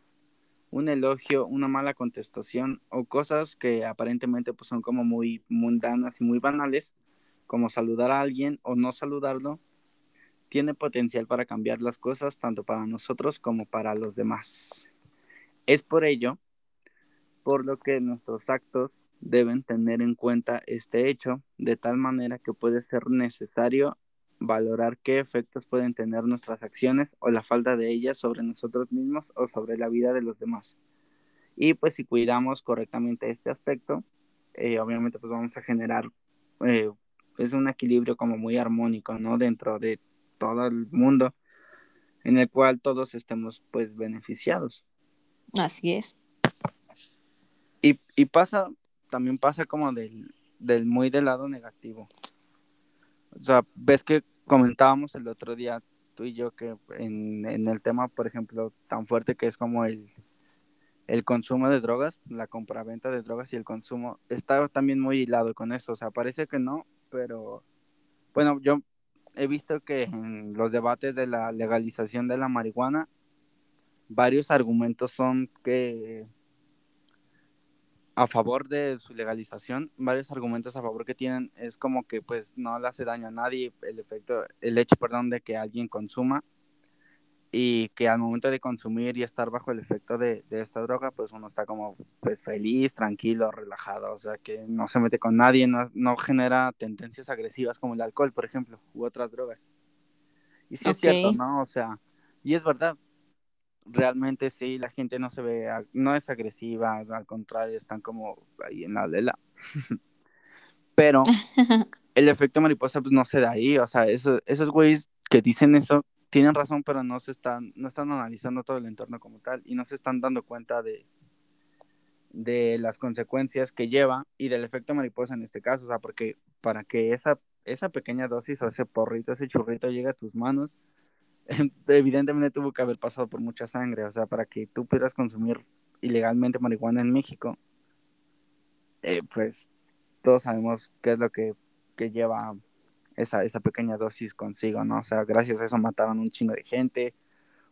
un elogio, una mala contestación o cosas que aparentemente pues, son como muy mundanas y muy banales, como saludar a alguien o no saludarlo, tiene potencial para cambiar las cosas tanto para nosotros como para los demás. Es por ello por lo que nuestros actos deben tener en cuenta este hecho de tal manera que puede ser necesario valorar qué efectos pueden tener nuestras acciones o la falta de ellas sobre nosotros mismos o sobre la vida de los demás. Y pues si cuidamos correctamente este aspecto, eh, obviamente pues vamos a generar eh, es un equilibrio como muy armónico, ¿no? Dentro de todo el mundo, en el cual todos estemos pues beneficiados. Así es. Y, y pasa, también pasa como del, del muy del lado negativo. O sea, ves que comentábamos el otro día tú y yo que en, en el tema, por ejemplo, tan fuerte que es como el, el consumo de drogas, la compraventa de drogas y el consumo está también muy hilado con eso. O sea, parece que no, pero bueno, yo he visto que en los debates de la legalización de la marihuana, varios argumentos son que a favor de su legalización, varios argumentos a favor que tienen es como que pues no le hace daño a nadie el efecto, el hecho, perdón, de que alguien consuma y que al momento de consumir y estar bajo el efecto de, esta droga, pues uno está como pues feliz, tranquilo, relajado, o sea que no se mete con nadie, no, genera tendencias agresivas como el alcohol, por ejemplo, u otras drogas. Y sí es cierto, ¿no? O sea, y es verdad, realmente sí, la gente no se ve, no es agresiva, al contrario, están como ahí en la lela. Pero el efecto mariposa pues no se da ahí, o sea, eso, esos güeyes que dicen eso tienen razón, pero no se están, no están analizando todo el entorno como tal y no se están dando cuenta de, de las consecuencias que lleva y del efecto mariposa en este caso, o sea, porque para que esa, esa pequeña dosis o ese porrito, ese churrito llegue a tus manos, evidentemente tuvo que haber pasado por mucha sangre, o sea, para que tú pudieras consumir ilegalmente marihuana en México, eh, pues todos sabemos qué es lo que, que lleva esa, esa pequeña dosis consigo, ¿no? O sea, gracias a eso mataron un chingo de gente,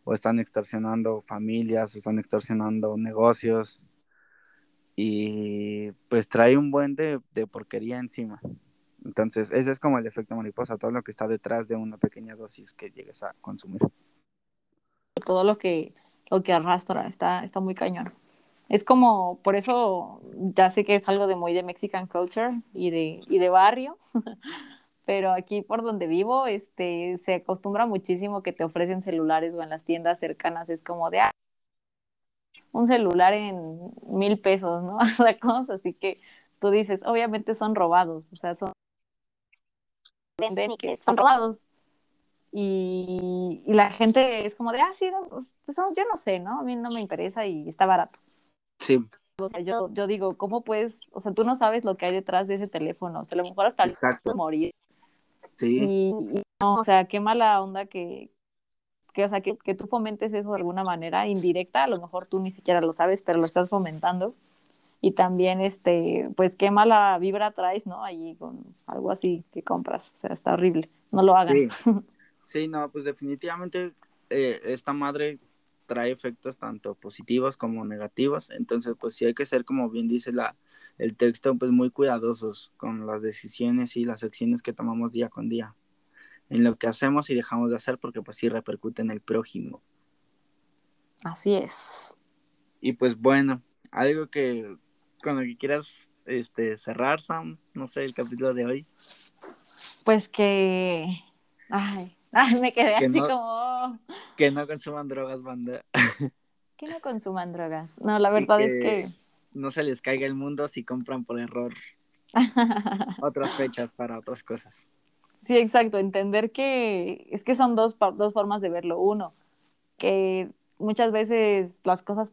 o están extorsionando familias, están extorsionando negocios, y pues trae un buen de, de porquería encima. Entonces, ese es como el efecto mariposa, todo lo que está detrás de una pequeña dosis que llegues a consumir. Todo lo que, lo que arrastra está, está muy cañón. Es como, por eso ya sé que es algo de muy de Mexican culture y de, y de barrio, pero aquí por donde vivo, este, se acostumbra muchísimo que te ofrecen celulares o en las tiendas cercanas es como de, ah, un celular en mil pesos, ¿no? La cosa, así que tú dices, obviamente son robados, o sea, son venden y que son robados. Y, y, la gente es como de, ah, sí, pues, pues yo no sé, ¿no? A mí no me interesa y está barato. Sí. O sea, yo, yo digo, ¿cómo puedes? O sea, tú no sabes lo que hay detrás de ese teléfono. O sea, a lo mejor hasta el morir Sí. Y, no, o sea, qué mala onda que, que o sea, que, que, tú fomentes eso de alguna manera indirecta, a lo mejor tú ni siquiera lo sabes, pero lo estás fomentando. Y también, este, pues qué mala vibra traes, ¿no? Allí con algo así que compras, o sea, está horrible, no lo hagas. Sí, no, pues definitivamente eh, esta madre trae efectos tanto positivos como negativos, entonces pues sí hay que ser, como bien dice la, el texto, pues muy cuidadosos con las decisiones y las acciones que tomamos día con día, en lo que hacemos y dejamos de hacer, porque pues sí repercute en el prójimo. Así es. Y pues bueno, algo que con lo que quieras este, cerrar, Sam, no sé, el capítulo de hoy. Pues que... Ay, ay me quedé así como... Que no consuman drogas, banda. que no consuman drogas. No, la verdad es que no se les caiga el mundo si compran por error otras fechas para otras cosas. Sí, exacto, entender que es que son dos, dos formas de verlo. Uno, que muchas veces las cosas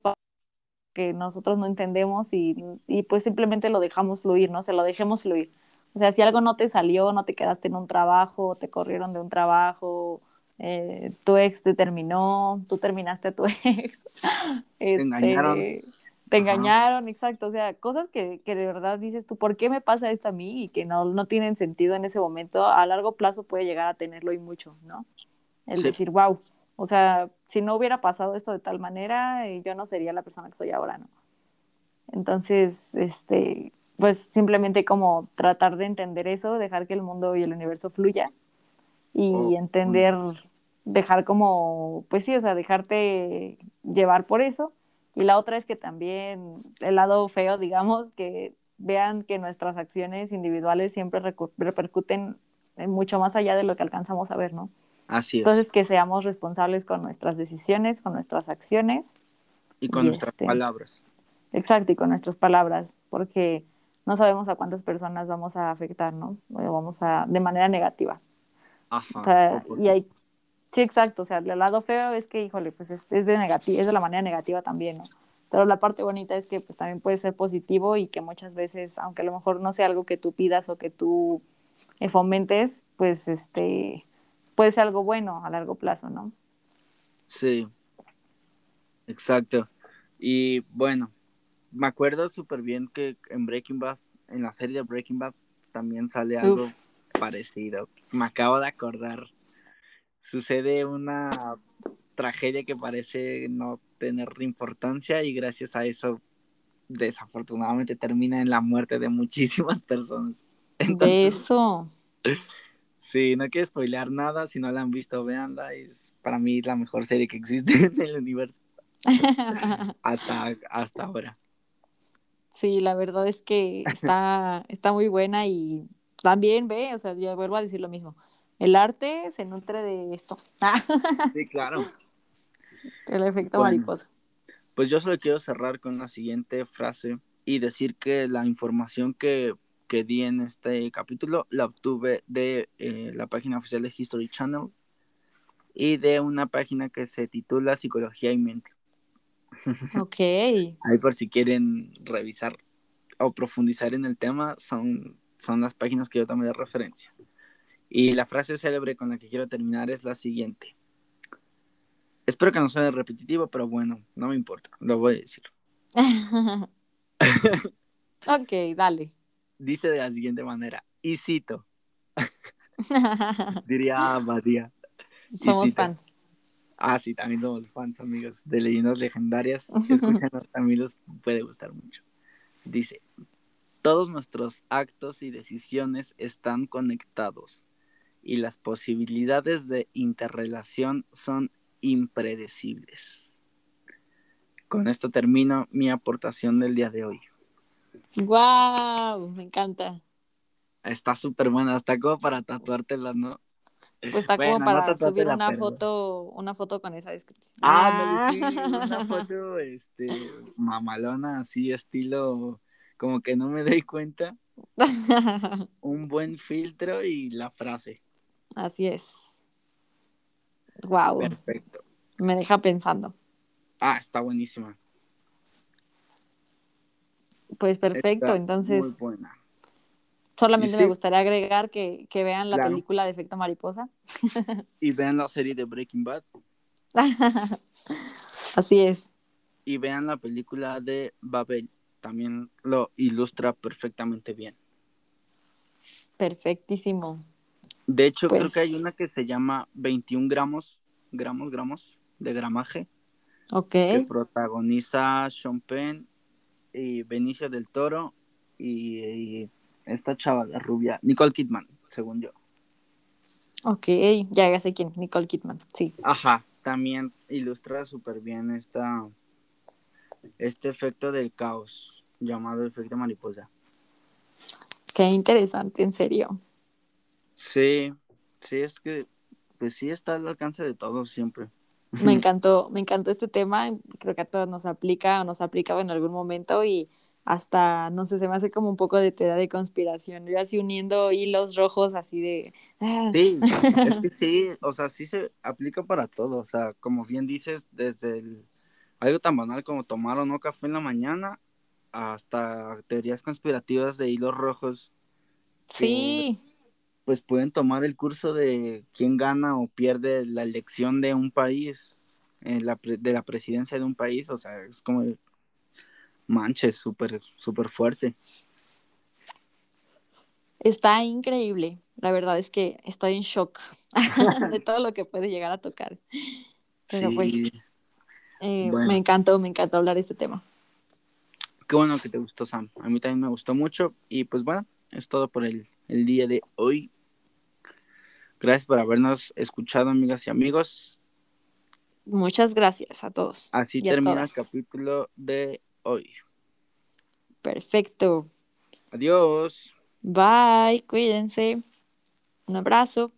que nosotros no entendemos y, y, pues simplemente lo dejamos fluir, ¿no? Se lo dejemos fluir. O sea, si algo no te salió, no te quedaste en un trabajo, te corrieron de un trabajo, eh, tu ex te terminó, tú terminaste a tu ex. Te engañaron. Este, te engañaron, exacto. O sea, cosas que, que, de verdad dices tú, ¿por qué me pasa esto a mí? Y que no, no tienen sentido en ese momento, a largo plazo puede llegar a tenerlo y mucho, ¿no? El decir, wow, o sea, si no hubiera pasado esto de tal manera, eh, yo no sería la persona que soy ahora, ¿no? Entonces, este, pues simplemente como tratar de entender eso, dejar que el mundo y el universo fluya y oh, entender, dejar como, pues sí, o sea, dejarte llevar por eso y la otra es que también el lado feo, digamos, que vean que nuestras acciones individuales siempre repercuten en mucho más allá de lo que alcanzamos a ver, ¿no? Así es. Entonces, que seamos responsables con nuestras decisiones, con nuestras acciones. Y con nuestras este, palabras. Exacto, y con nuestras palabras, porque no sabemos a cuántas personas vamos a afectar, ¿no? O vamos a, de manera negativa. Ajá. O sea, y hay Sí, exacto. O sea, el lado feo es que, híjole, pues es, de negativa, es de la manera negativa también, ¿no? Pero la parte bonita es que pues también puede ser positivo y que muchas veces, aunque a lo mejor no sea algo que tú pidas o que tú eh, fomentes, pues este puede ser algo bueno a largo plazo, ¿no? Sí. Exacto. Y bueno, me acuerdo súper bien que en Breaking Bad, en la serie de Breaking Bad, también sale algo parecido. Me acabo de acordar. Sucede una tragedia que parece no tener importancia y gracias a eso desafortunadamente termina en la muerte de muchísimas personas. de eso. Sí, no quiero spoilear nada, si no la han visto, véanla, es para mí la mejor serie que existe en el universo. hasta, hasta ahora. Sí, la verdad es que está, está muy buena y también ve, o sea, yo vuelvo a decir lo mismo. El arte se nutre de esto. sí, claro. El efecto mariposa. Pues yo solo quiero cerrar con la siguiente frase y decir que la información que que di en este capítulo la obtuve de eh, la página oficial de History Channel y de una página que se titula Psicología y Mente. Ok. Ahí por si quieren revisar o profundizar en el tema, son, son las páginas que yo tomé de referencia. Y la frase célebre con la que quiero terminar es la siguiente. Espero que no suene repetitivo, pero bueno, no me importa, lo voy a decir. ok, dale dice de la siguiente manera, y cito, diría Badía. Somos fans. Ah, sí, también somos fans, amigos, de leyendas legendarias. Escúchanos, también les puede gustar mucho. Dice, todos nuestros actos y decisiones están conectados y las posibilidades de interrelación son impredecibles. Con esto termino mi aportación del día de hoy. ¡Wow! Me encanta. Está súper buena, está como para tatuártela, ¿no? Pues está como para subir una foto, una foto con esa descripción. Ah, no, sí, una foto, este, mamalona, así, estilo, como que no me doy cuenta. Un buen filtro y la frase. Así es. Wow. Perfecto. Me deja pensando. Ah, está buenísima. Pues perfecto, entonces. Solamente me gustaría agregar que, vean la película de Efecto Mariposa. y vean la serie de Breaking Bad. Así es. Y vean la película de Babel. También lo ilustra perfectamente bien. Perfectísimo. De hecho, creo que hay pues una que se llama 21 gramos, gramos, gramos de gramaje. Ok. Que protagoniza Sean Penn y Benicio del Toro y, esta chava de rubia, Nicole Kidman, según yo. Ok, ya, sé quién, Nicole Kidman, sí. Ajá, también ilustra súper bien esta, este efecto del caos llamado efecto mariposa. Qué interesante, en serio. Sí, sí, es que, pues sí está al alcance de todos siempre. Me encantó, me encantó este tema, creo que a todos nos aplica o nos aplicaba en algún momento y hasta, no sé, se me hace como un poco de teoría de conspiración, yo así uniendo hilos rojos así de... Ah. Sí, es que sí, o sea, sí se aplica para todo, o sea, como bien dices, desde el, algo tan banal como tomar o no café en la mañana hasta teorías conspirativas de hilos rojos. Sí pues pueden tomar el curso de quién gana o pierde la elección de un país, eh, de la presidencia de un país, o sea, es como manches, súper, súper fuerte. Está increíble, la verdad es que estoy en shock de todo lo que puede llegar a tocar. Pero pues eh, me encantó, me encantó hablar de este tema. Qué bueno que te gustó, Sam. A mí también me gustó mucho. Y pues bueno, es todo por el, el día de hoy. Gracias por habernos escuchado, amigas y amigos. Muchas gracias a todos. Así termina el capítulo de hoy. Perfecto. Adiós. Bye, cuídense. Un abrazo.